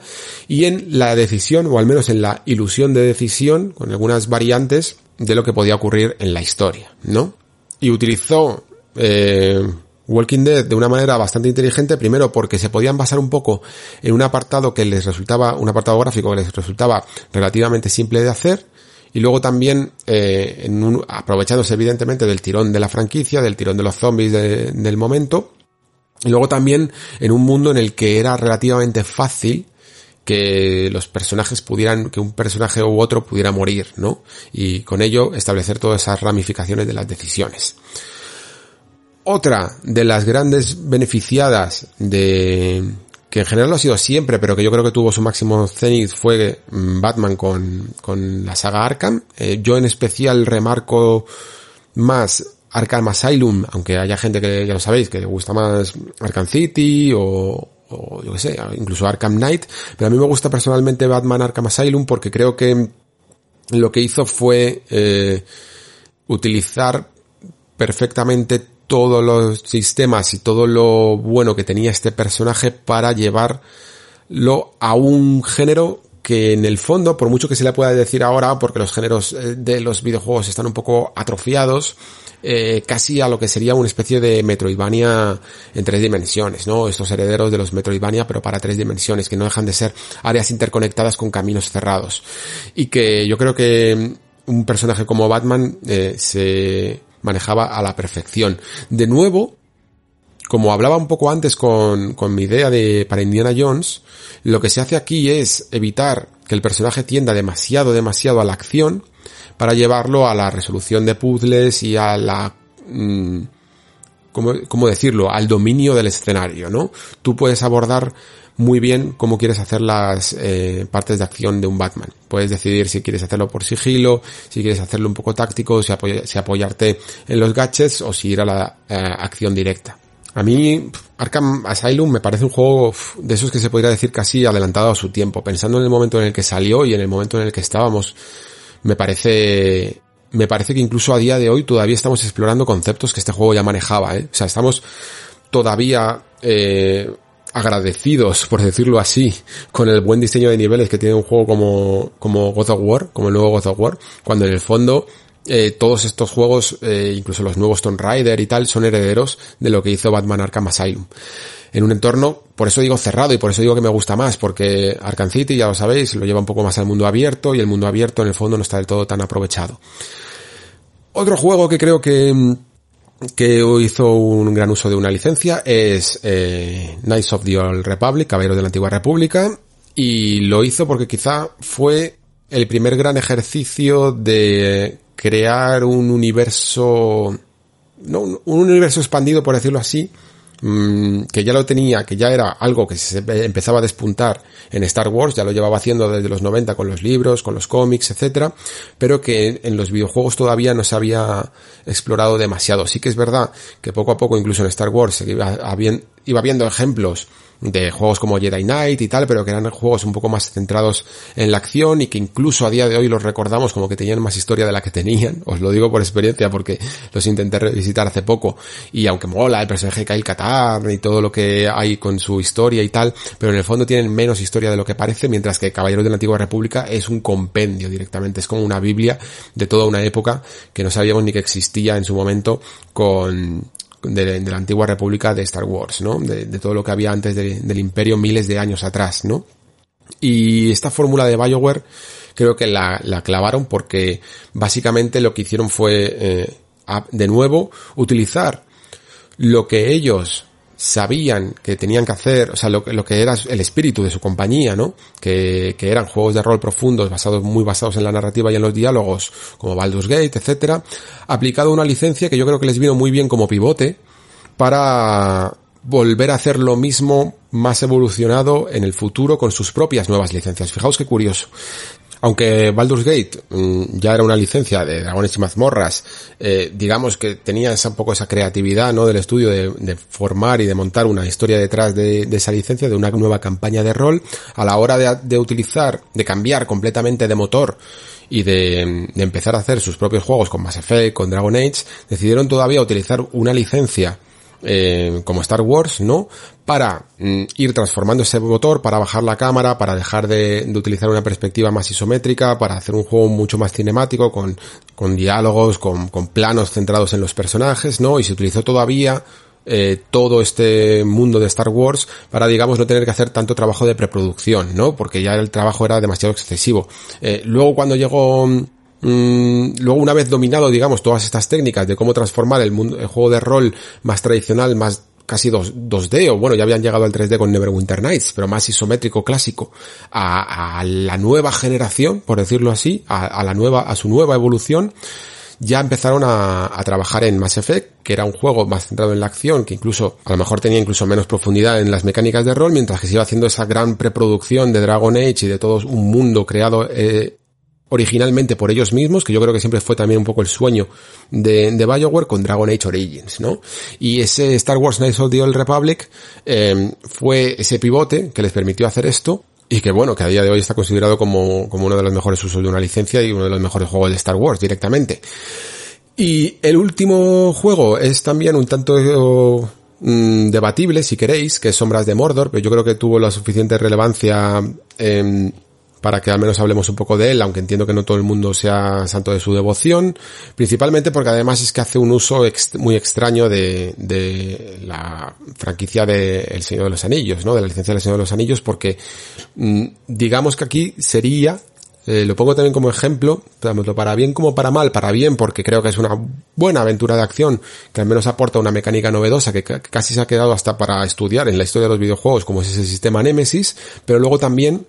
y en la decisión, o al menos en la ilusión de decisión, con algunas variantes de lo que podía ocurrir en la historia, ¿no? Y utilizó eh, Walking Dead de una manera bastante inteligente, primero porque se podían basar un poco en un apartado que les resultaba, un apartado gráfico que les resultaba relativamente simple de hacer, y luego también, eh, aprovechándose evidentemente del tirón de la franquicia, del tirón de los zombies del momento, y luego también en un mundo en el que era relativamente fácil que los personajes pudieran, que un personaje u otro pudiera morir, ¿no? Y con ello establecer todas esas ramificaciones de las decisiones. Otra de las grandes beneficiadas de, que en general lo ha sido siempre, pero que yo creo que tuvo su máximo cenit fue mm, Batman con, con la saga Arkham. Eh, yo en especial remarco más Arkham Asylum, aunque haya gente que ya lo sabéis, que le gusta más Arkham City o, yo qué sé, incluso Arkham Knight, pero a mí me gusta personalmente Batman Arkham Asylum porque creo que lo que hizo fue eh, utilizar perfectamente todos los sistemas y todo lo bueno que tenía este personaje para llevarlo a un género que en el fondo, por mucho que se le pueda decir ahora, porque los géneros eh, de los videojuegos están un poco atrofiados, eh, casi a lo que sería una especie de Metroidvania en tres dimensiones, ¿no? Estos herederos de los Metroidvania, pero para tres dimensiones, que no dejan de ser áreas interconectadas con caminos cerrados. Y que yo creo que un personaje como Batman eh, se manejaba a la perfección. De nuevo, como hablaba un poco antes con, con mi idea de para Indiana Jones, lo que se hace aquí es evitar que el personaje tienda demasiado, demasiado a la acción para llevarlo a la resolución de puzzles y a la... Mm, ¿cómo, decirlo? Al dominio del escenario, ¿no? Tú puedes abordar muy bien cómo quieres hacer las eh, partes de acción de un Batman. Puedes decidir si quieres hacerlo por sigilo, si quieres hacerlo un poco táctico, si, apoyarte en los gadgets o si ir a la eh, acción directa. A mí, Arkham Asylum me parece un juego de esos que se podría decir casi adelantado a su tiempo, pensando en el momento en el que salió y en el momento en el que estábamos me parece me parece que incluso a día de hoy todavía estamos explorando conceptos que este juego ya manejaba, ¿eh? O sea, estamos todavía eh, agradecidos, por decirlo así, con el buen diseño de niveles que tiene un juego como, como God of War, como el nuevo God of War, cuando en el fondo eh, todos estos juegos, eh, incluso los nuevos Tomb Raider y tal, son herederos de lo que hizo Batman Arkham Asylum en un entorno, por eso digo cerrado y por eso digo que me gusta más, porque Arkham City, ya lo sabéis, lo lleva un poco más al mundo abierto y el mundo abierto en el fondo no está del todo tan aprovechado. Otro juego que creo que, que hizo un gran uso de una licencia es eh, Knights of the Old Republic, Caballeros de la Antigua República, y lo hizo porque quizá fue el primer gran ejercicio de crear un universo, no, un universo expandido, por decirlo así, Mm, que ya lo tenía, que ya era algo que se empezaba a despuntar en Star Wars, ya lo llevaba haciendo desde los 90 con los libros, con los cómics, etcétera, pero que en los videojuegos todavía no se había explorado demasiado. Sí que es verdad que poco a poco, incluso en Star Wars, iba, iba viendo ejemplos de juegos como Jedi Knight y tal, pero que eran juegos un poco más centrados en la acción y que incluso a día de hoy los recordamos como que tenían más historia de la que tenían. (laughs) Os lo digo por experiencia porque los intenté revisitar hace poco y aunque mola el personaje de Kyle Katarn y todo lo que hay con su historia y tal, pero en el fondo tienen menos historia de lo que parece, mientras que Caballeros de la Antigua República es un compendio directamente, es como una Biblia de toda una época que no sabíamos ni que existía en su momento con, de, la antigua república de Star Wars, ¿no? De, todo lo que había antes del imperio miles de años atrás, ¿no? Y esta fórmula de Bioware creo que la, clavaron porque básicamente lo que hicieron fue, eh, de nuevo, utilizar lo que ellos sabían que tenían que hacer, o sea, lo, lo que era el espíritu de su compañía, ¿no? Que, que, eran juegos de rol profundos, basados, muy basados en la narrativa y en los diálogos, como Baldur's Gate, etcétera, aplicado una licencia que yo creo que les vino muy bien como pivote para volver a hacer lo mismo más evolucionado en el futuro con sus propias nuevas licencias. Fijaos qué curioso aunque Baldur's Gate mm, ya era una licencia de Dragones y Mazmorras, eh, digamos que tenía esa, un poco esa creatividad, ¿no? Del estudio de, formar y de montar una historia detrás de, esa licencia, de una nueva campaña de rol, a la hora de, utilizar, de cambiar completamente de motor y de, de, empezar a hacer sus propios juegos con Mass Effect, con Dragon Age, decidieron todavía utilizar una licencia eh, como Star Wars, ¿no? Para mm, ir transformando ese motor, para bajar la cámara, para dejar de, utilizar una perspectiva más isométrica, para hacer un juego mucho más cinemático, con, con diálogos, con, con planos centrados en los personajes, ¿no? Y se utilizó todavía eh, todo este mundo de Star Wars para, digamos, no tener que hacer tanto trabajo de preproducción, ¿no? Porque ya el trabajo era demasiado excesivo. Eh, luego cuando llegó Mm, luego una vez dominado, digamos, todas estas técnicas de cómo transformar el, mundo, el juego de rol más tradicional, más casi 2, d o bueno, ya habían llegado al 3D con Neverwinter Nights, pero más isométrico clásico, a, la nueva generación, por decirlo así, a, la nueva, a su nueva evolución, ya empezaron a, a, trabajar en Mass Effect, que era un juego más centrado en la acción, que incluso, a lo mejor tenía incluso menos profundidad en las mecánicas de rol, mientras que se iba haciendo esa gran preproducción de Dragon Age y de todo un mundo creado eh, originalmente por ellos mismos, que yo creo que siempre fue también un poco el sueño de, de Bioware con Dragon Age Origins, ¿no? Y ese Star Wars Knights of the Old Republic eh, fue ese pivote que les permitió hacer esto y que bueno, que a día de hoy está considerado como, como uno de los mejores usos de una licencia y uno de los mejores juegos de Star Wars directamente. Y el último juego es también un tanto mm, debatible, si queréis, que es Sombras de Mordor, pero yo creo que tuvo la suficiente relevancia para que al menos hablemos un poco de él, aunque entiendo que no todo el mundo sea santo de su devoción, principalmente porque además es que hace un uso muy extraño de, de la franquicia de El Señor de los Anillos, ¿no? De la licencia del Señor de los Anillos, porque mm, digamos que aquí sería eh, lo pongo también como ejemplo, tanto para bien como para mal, para bien porque creo que es una buena aventura de acción que al menos aporta una mecánica novedosa que casi se ha quedado hasta para estudiar en la historia de los videojuegos como es ese sistema Nemesis, pero luego también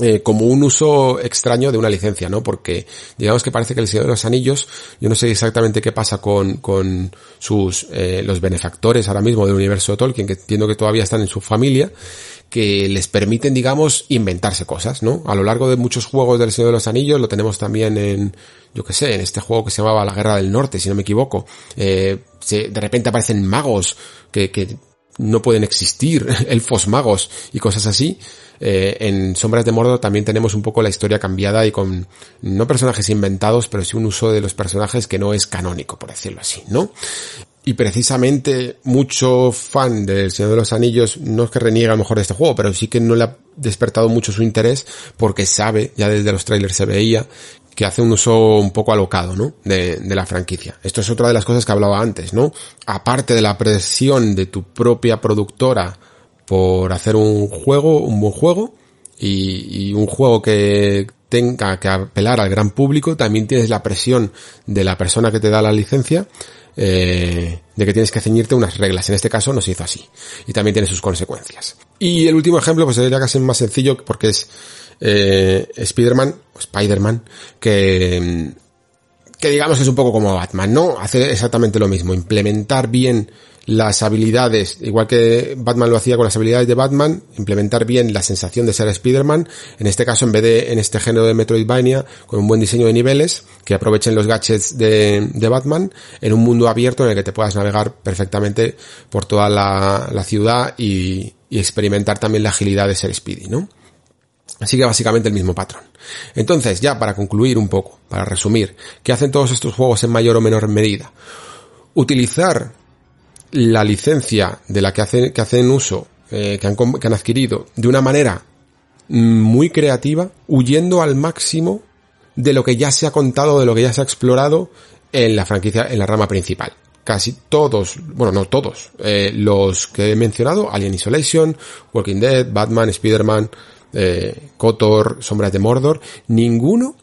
eh, como un uso extraño de una licencia, ¿no? Porque digamos que parece que el Señor de los Anillos, yo no sé exactamente qué pasa con, con sus, eh, los benefactores ahora mismo del universo de Tolkien, que entiendo que todavía están en su familia, que les permiten, digamos, inventarse cosas, ¿no? A lo largo de muchos juegos del Señor de los Anillos, lo tenemos también en, yo que sé, en este juego que se llamaba La Guerra del Norte, si no me equivoco, eh, se, de repente aparecen magos que, que no pueden existir, (laughs) elfos magos y cosas así, eh, en Sombras de Mordor también tenemos un poco la historia cambiada y con no personajes inventados, pero sí un uso de los personajes que no es canónico, por decirlo así, ¿no? Y precisamente mucho fan del Señor de los Anillos, no es que reniega a lo mejor de este juego, pero sí que no le ha despertado mucho su interés porque sabe, ya desde los trailers se veía, que hace un uso un poco alocado, ¿no? De, de, la franquicia. Esto es otra de las cosas que hablaba antes, ¿no? Aparte de la presión de tu propia productora por hacer un juego, un buen juego, y, un juego que tenga que apelar al gran público, también tienes la presión de la persona que te da la licencia, eh, de que tienes que ceñirte unas reglas. En este caso no se hizo así. Y también tiene sus consecuencias. Y el último ejemplo, pues sería casi más sencillo, porque es eh, Spider-Man, Spider-Man, que, que digamos es un poco como Batman, ¿no? Hace exactamente lo mismo, implementar bien las habilidades, igual que Batman lo hacía con las habilidades de Batman, implementar bien la sensación de ser Spider-Man, en este caso en vez de en este género de Metroidvania, con un buen diseño de niveles, que aprovechen los gadgets de, de Batman, en un mundo abierto en el que te puedas navegar perfectamente por toda la, la ciudad y, y experimentar también la agilidad de ser Speedy, ¿no? Así que básicamente el mismo patrón. Entonces, ya para concluir un poco, para resumir, ¿qué hacen todos estos juegos en mayor o menor medida? Utilizar la licencia de la que hacen, que hacen uso, eh, que, han, que han adquirido, de una manera muy creativa, huyendo al máximo de lo que ya se ha contado, de lo que ya se ha explorado en la franquicia, en la rama principal. Casi todos, bueno, no todos, eh, los que he mencionado, Alien Isolation, Walking Dead, Batman, Spider-Man, eh, Kotor, Sombras de Mordor, ninguno,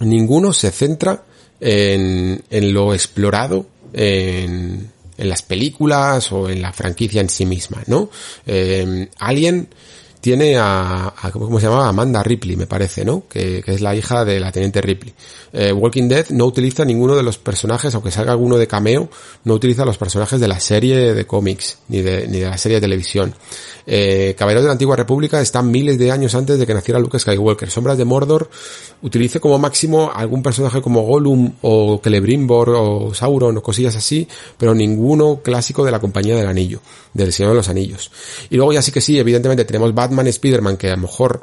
ninguno se centra en, en lo explorado en, las películas o en la franquicia en sí misma, ¿no? Eh, Alien tiene a, a, ¿cómo se llamaba? Amanda Ripley, me parece, ¿no? Que, que es la hija de la teniente Ripley. Eh, Walking Dead no utiliza ninguno de los personajes, aunque salga alguno de cameo, no utiliza los personajes de la serie de cómics, ni de, ni de la serie de televisión. Eh, Caballeros de la Antigua República están miles de años antes de que naciera Luke Skywalker. Sombras de Mordor utilice como máximo algún personaje como Gollum o Celebrimbor o Sauron o cosillas así, pero ninguno clásico de la Compañía del Anillo, del Señor de los Anillos. Y luego ya sí que sí, evidentemente tenemos Batman y Spider-Man que a lo mejor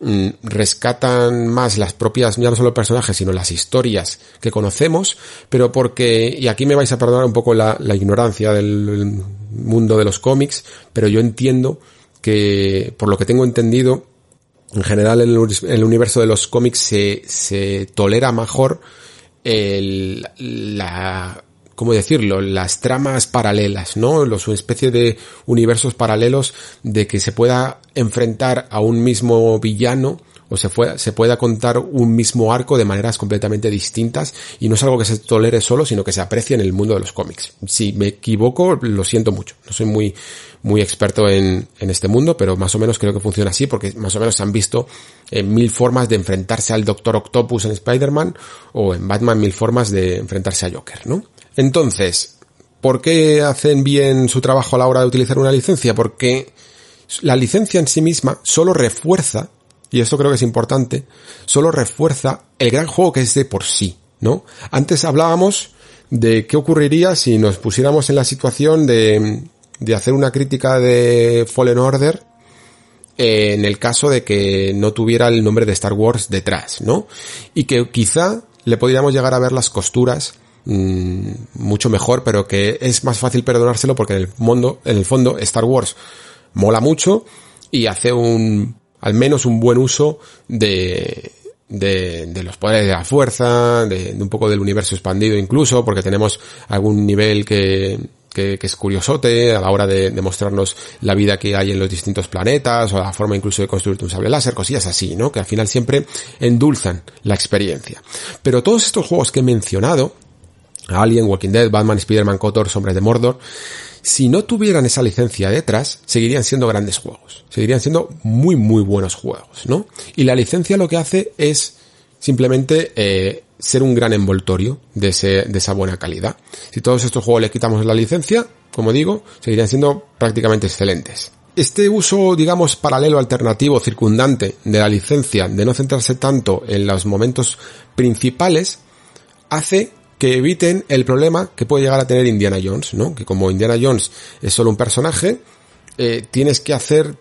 mm, rescatan más las propias, ya no solo personajes, sino las historias que conocemos, pero porque, y aquí me vais a perdonar un poco la, la ignorancia del mundo de los cómics, pero yo entiendo que, por lo que tengo entendido, en general en el, universo de los cómics se, se tolera mejor el, la, ¿cómo decirlo? Las tramas paralelas, ¿no? Los, una especie de universos paralelos de que se pueda enfrentar a un mismo villano o se, se pueda contar un mismo arco de maneras completamente distintas y no es algo que se tolere solo, sino que se aprecie en el mundo de los cómics. Si me equivoco, lo siento mucho. No soy muy, muy experto en, en este mundo, pero más o menos creo que funciona así porque más o menos se han visto en eh, mil formas de enfrentarse al Doctor Octopus en Spider-Man o en Batman mil formas de enfrentarse a Joker, ¿no? Entonces, ¿por qué hacen bien su trabajo a la hora de utilizar una licencia? Porque la licencia en sí misma solo refuerza y esto creo que es importante, solo refuerza el gran juego que es de por sí, ¿no? Antes hablábamos de qué ocurriría si nos pusiéramos en la situación de, de hacer una crítica de Fallen Order en el caso de que no tuviera el nombre de Star Wars detrás, ¿no? Y que quizá le podríamos llegar a ver las costuras mm, mucho mejor, pero que es más fácil perdonárselo porque en el mundo, en el fondo, Star Wars mola mucho y hace un, al menos un buen uso de, de, de, los poderes de la fuerza, de, de, un poco del universo expandido incluso, porque tenemos algún nivel que, que, es curiosote a la hora de, de, mostrarnos la vida que hay en los distintos planetas, o la forma incluso de construir un sable láser, cosillas así, ¿no? Que al final siempre endulzan la experiencia. Pero todos estos juegos que he mencionado, Alien, Walking Dead, Batman, Spider-Man, Kotor, Sombras de Mordor, si no tuvieran esa licencia detrás, seguirían siendo grandes juegos. Seguirían siendo muy, muy buenos juegos, ¿no? Y la licencia lo que hace es simplemente eh, ser un gran envoltorio de, de esa buena calidad. Si todos estos juegos le quitamos la licencia, como digo, seguirían siendo prácticamente excelentes. Este uso, digamos, paralelo, alternativo, circundante de la licencia, de no centrarse tanto en los momentos principales, hace que eviten el problema que puede llegar a tener Indiana Jones, ¿no? Que como Indiana Jones es solo un personaje, eh, tienes que hacer,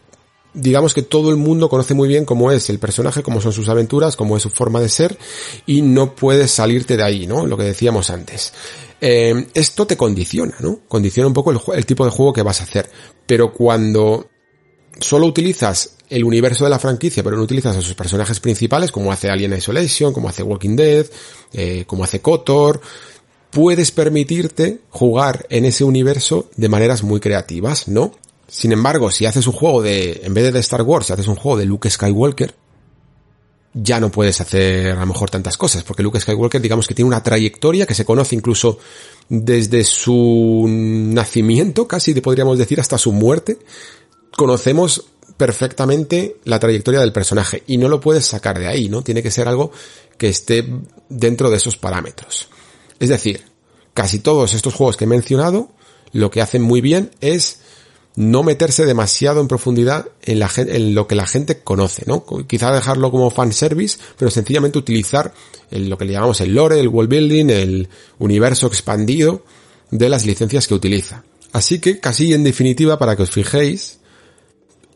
digamos que todo el mundo conoce muy bien cómo es el personaje, cómo son sus aventuras, cómo es su forma de ser, y no puedes salirte de ahí, ¿no? Lo que decíamos antes. Eh, esto te condiciona, ¿no? Condiciona un poco el, el tipo de juego que vas a hacer. Pero cuando solo utilizas el universo de la franquicia, pero no utilizas a sus personajes principales, como hace Alien Isolation, como hace Walking Dead, eh, como hace Kotor, puedes permitirte jugar en ese universo de maneras muy creativas, ¿no? Sin embargo, si haces un juego de, en vez de Star Wars, si haces un juego de Luke Skywalker, ya no puedes hacer a lo mejor tantas cosas, porque Luke Skywalker digamos que tiene una trayectoria que se conoce incluso desde su nacimiento, casi podríamos decir hasta su muerte. Conocemos perfectamente la trayectoria del personaje y no lo puedes sacar de ahí, ¿no? Tiene que ser algo que esté dentro de esos parámetros. Es decir, casi todos estos juegos que he mencionado lo que hacen muy bien es no meterse demasiado en profundidad en, la, en lo que la gente conoce, ¿no? Quizá dejarlo como fanservice, pero sencillamente utilizar el, lo que le llamamos el lore, el world building, el universo expandido de las licencias que utiliza. Así que, casi en definitiva, para que os fijéis,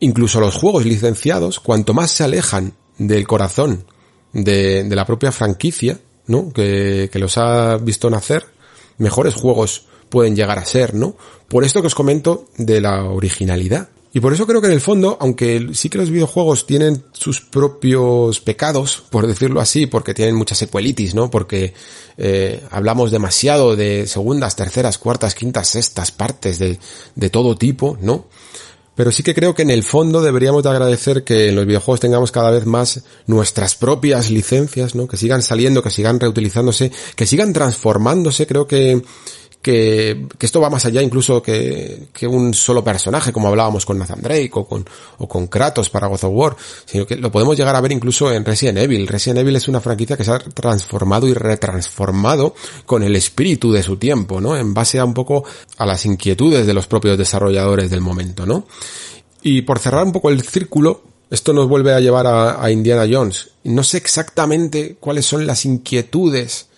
incluso los juegos licenciados, cuanto más se alejan del corazón de, la propia franquicia, ¿no? Que, que, los ha visto nacer, mejores juegos pueden llegar a ser, ¿no? Por esto que os comento de la originalidad. Y por eso creo que en el fondo, aunque sí que los videojuegos tienen sus propios pecados, por decirlo así, porque tienen mucha secuelitis, ¿no? Porque eh, hablamos demasiado de segundas, terceras, cuartas, quintas, sextas partes de, de todo tipo, ¿no? Pero sí que creo que en el fondo deberíamos de agradecer que en los videojuegos tengamos cada vez más nuestras propias licencias, ¿no? Que sigan saliendo, que sigan reutilizándose, que sigan transformándose. Creo que, que, esto va más allá incluso que, que, un solo personaje, como hablábamos con Nathan Drake o con, o con Kratos para God of War, sino que lo podemos llegar a ver incluso en Resident Evil. Resident Evil es una franquicia que se ha transformado y retransformado con el espíritu de su tiempo, ¿no? En base a un poco a las inquietudes de los propios desarrolladores del momento, ¿no? Y por cerrar un poco el círculo, esto nos vuelve a llevar a, a Indiana Jones. No sé exactamente cuáles son las inquietudes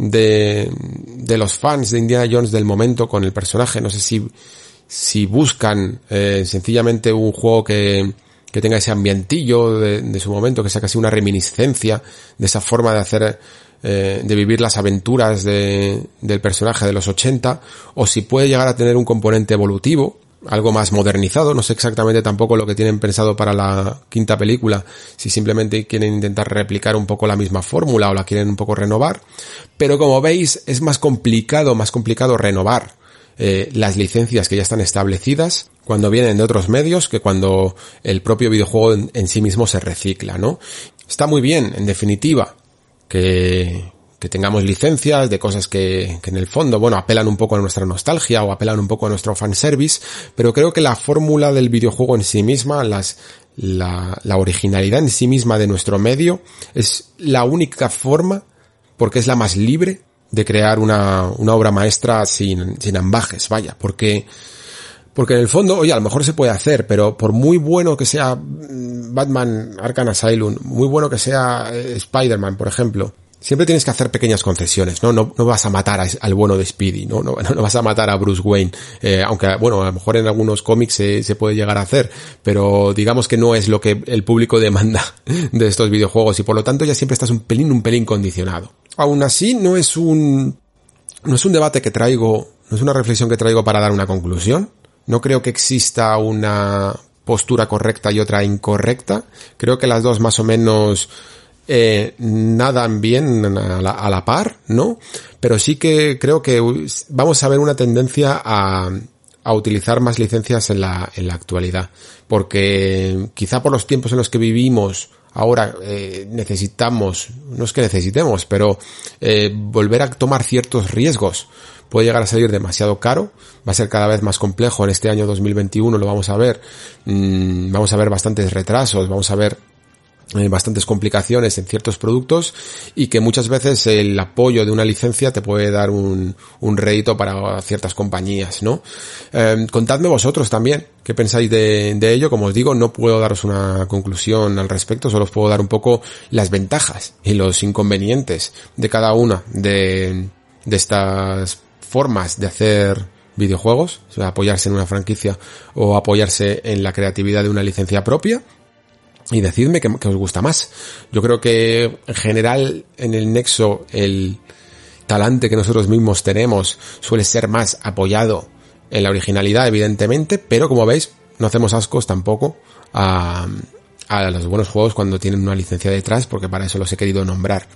de, de los fans de Indiana Jones del momento con el personaje. No sé si, si buscan eh, sencillamente un juego que, que tenga ese ambientillo de, de, su momento, que sea casi una reminiscencia de esa forma de hacer, eh, de vivir las aventuras de, del personaje de los 80, o si puede llegar a tener un componente evolutivo, algo más modernizado, no sé exactamente tampoco lo que tienen pensado para la quinta película, si simplemente quieren intentar replicar un poco la misma fórmula o la quieren un poco renovar, pero como veis es más complicado, más complicado renovar eh, las licencias que ya están establecidas cuando vienen de otros medios que cuando el propio videojuego en, en sí mismo se recicla, ¿no? Está muy bien, en definitiva, que, que tengamos licencias de cosas que, que, en el fondo, bueno, apelan un poco a nuestra nostalgia o apelan un poco a nuestro fanservice, pero creo que la fórmula del videojuego en sí misma, las, la, la originalidad en sí misma de nuestro medio, es la única forma, porque es la más libre, de crear una, una obra maestra sin, sin ambajes, vaya, porque, porque en el fondo, oye, a lo mejor se puede hacer, pero por muy bueno que sea Batman Arkham Asylum, muy bueno que sea Spider-Man, por ejemplo, siempre tienes que hacer pequeñas concesiones, ¿no? No, no vas a matar al bueno de Speedy, ¿no? No, (laughs) no vas a matar a Bruce Wayne, eh, aunque, bueno, a lo mejor en algunos cómics se, se, puede llegar a hacer, pero digamos que no es lo que el público (laughs) demanda de estos videojuegos y por lo tanto ya siempre estás un pelín, un pelín condicionado. Aún así, no es un no es un debate que traigo, no es una reflexión que traigo para dar una conclusión. No creo que exista una postura correcta y otra incorrecta. Creo que las dos más o menos eh, nadan bien a la, a la, par, ¿no? Pero sí que creo que vamos a ver una tendencia a, utilizar más licencias en la, en la actualidad. Porque quizá por los tiempos en los que vivimos, ahora eh, necesitamos, no es que necesitemos, pero eh, volver a tomar ciertos riesgos puede llegar a salir demasiado caro, va a ser cada vez más complejo en este año 2021, lo vamos a ver, mm, vamos a ver bastantes retrasos, vamos a ver bastantes complicaciones en ciertos productos y que muchas veces el apoyo de una licencia te puede dar un, un rédito para ciertas compañías, ¿no? Eh, contadme vosotros también qué pensáis de, de, ello. Como os digo, no puedo daros una conclusión al respecto, solo os puedo dar un poco las ventajas y los inconvenientes de cada una de, de estas formas de hacer videojuegos, apoyarse en una franquicia o apoyarse en la creatividad de una licencia propia y decidme qué, os gusta más. Yo creo que en general en el Nexo el talante que nosotros mismos tenemos suele ser más apoyado en la originalidad, evidentemente, pero como veis, no hacemos ascos tampoco a, a los buenos juegos cuando tienen una licencia detrás, porque para eso los he querido nombrar.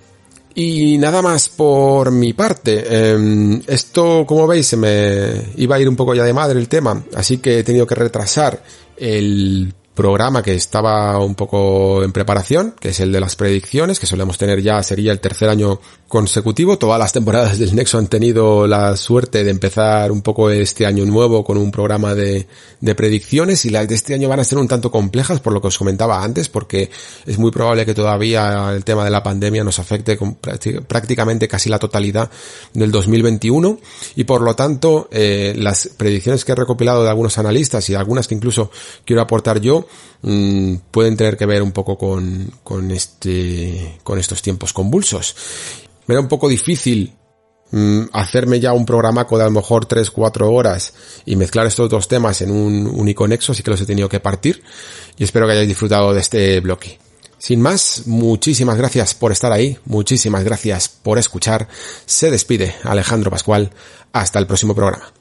Y nada más por mi parte. Eh, esto, como veis, se me iba a ir un poco ya de madre el tema, así que he tenido que retrasar el programa que estaba un poco en preparación, que es el de las predicciones, que solemos tener ya, sería el tercer año consecutivo. Todas las temporadas del Nexo han tenido la suerte de empezar un poco este año nuevo con un programa de, de predicciones y las de este año van a ser un tanto complejas por lo que os comentaba antes, porque es muy probable que todavía el tema de la pandemia nos afecte con prácticamente casi la totalidad del 2021 y por lo tanto eh, las predicciones que he recopilado de algunos analistas y algunas que incluso quiero aportar yo Mm, pueden tener que ver un poco con, este, con estos tiempos convulsos. Me era un poco difícil mm, hacerme ya un programaco de a lo mejor 3-4 horas y mezclar estos dos temas en un único nexo, así que los he tenido que partir y espero que hayáis disfrutado de este bloque. Sin más, muchísimas gracias por estar ahí, muchísimas gracias por escuchar. Se despide Alejandro Pascual. Hasta el próximo programa.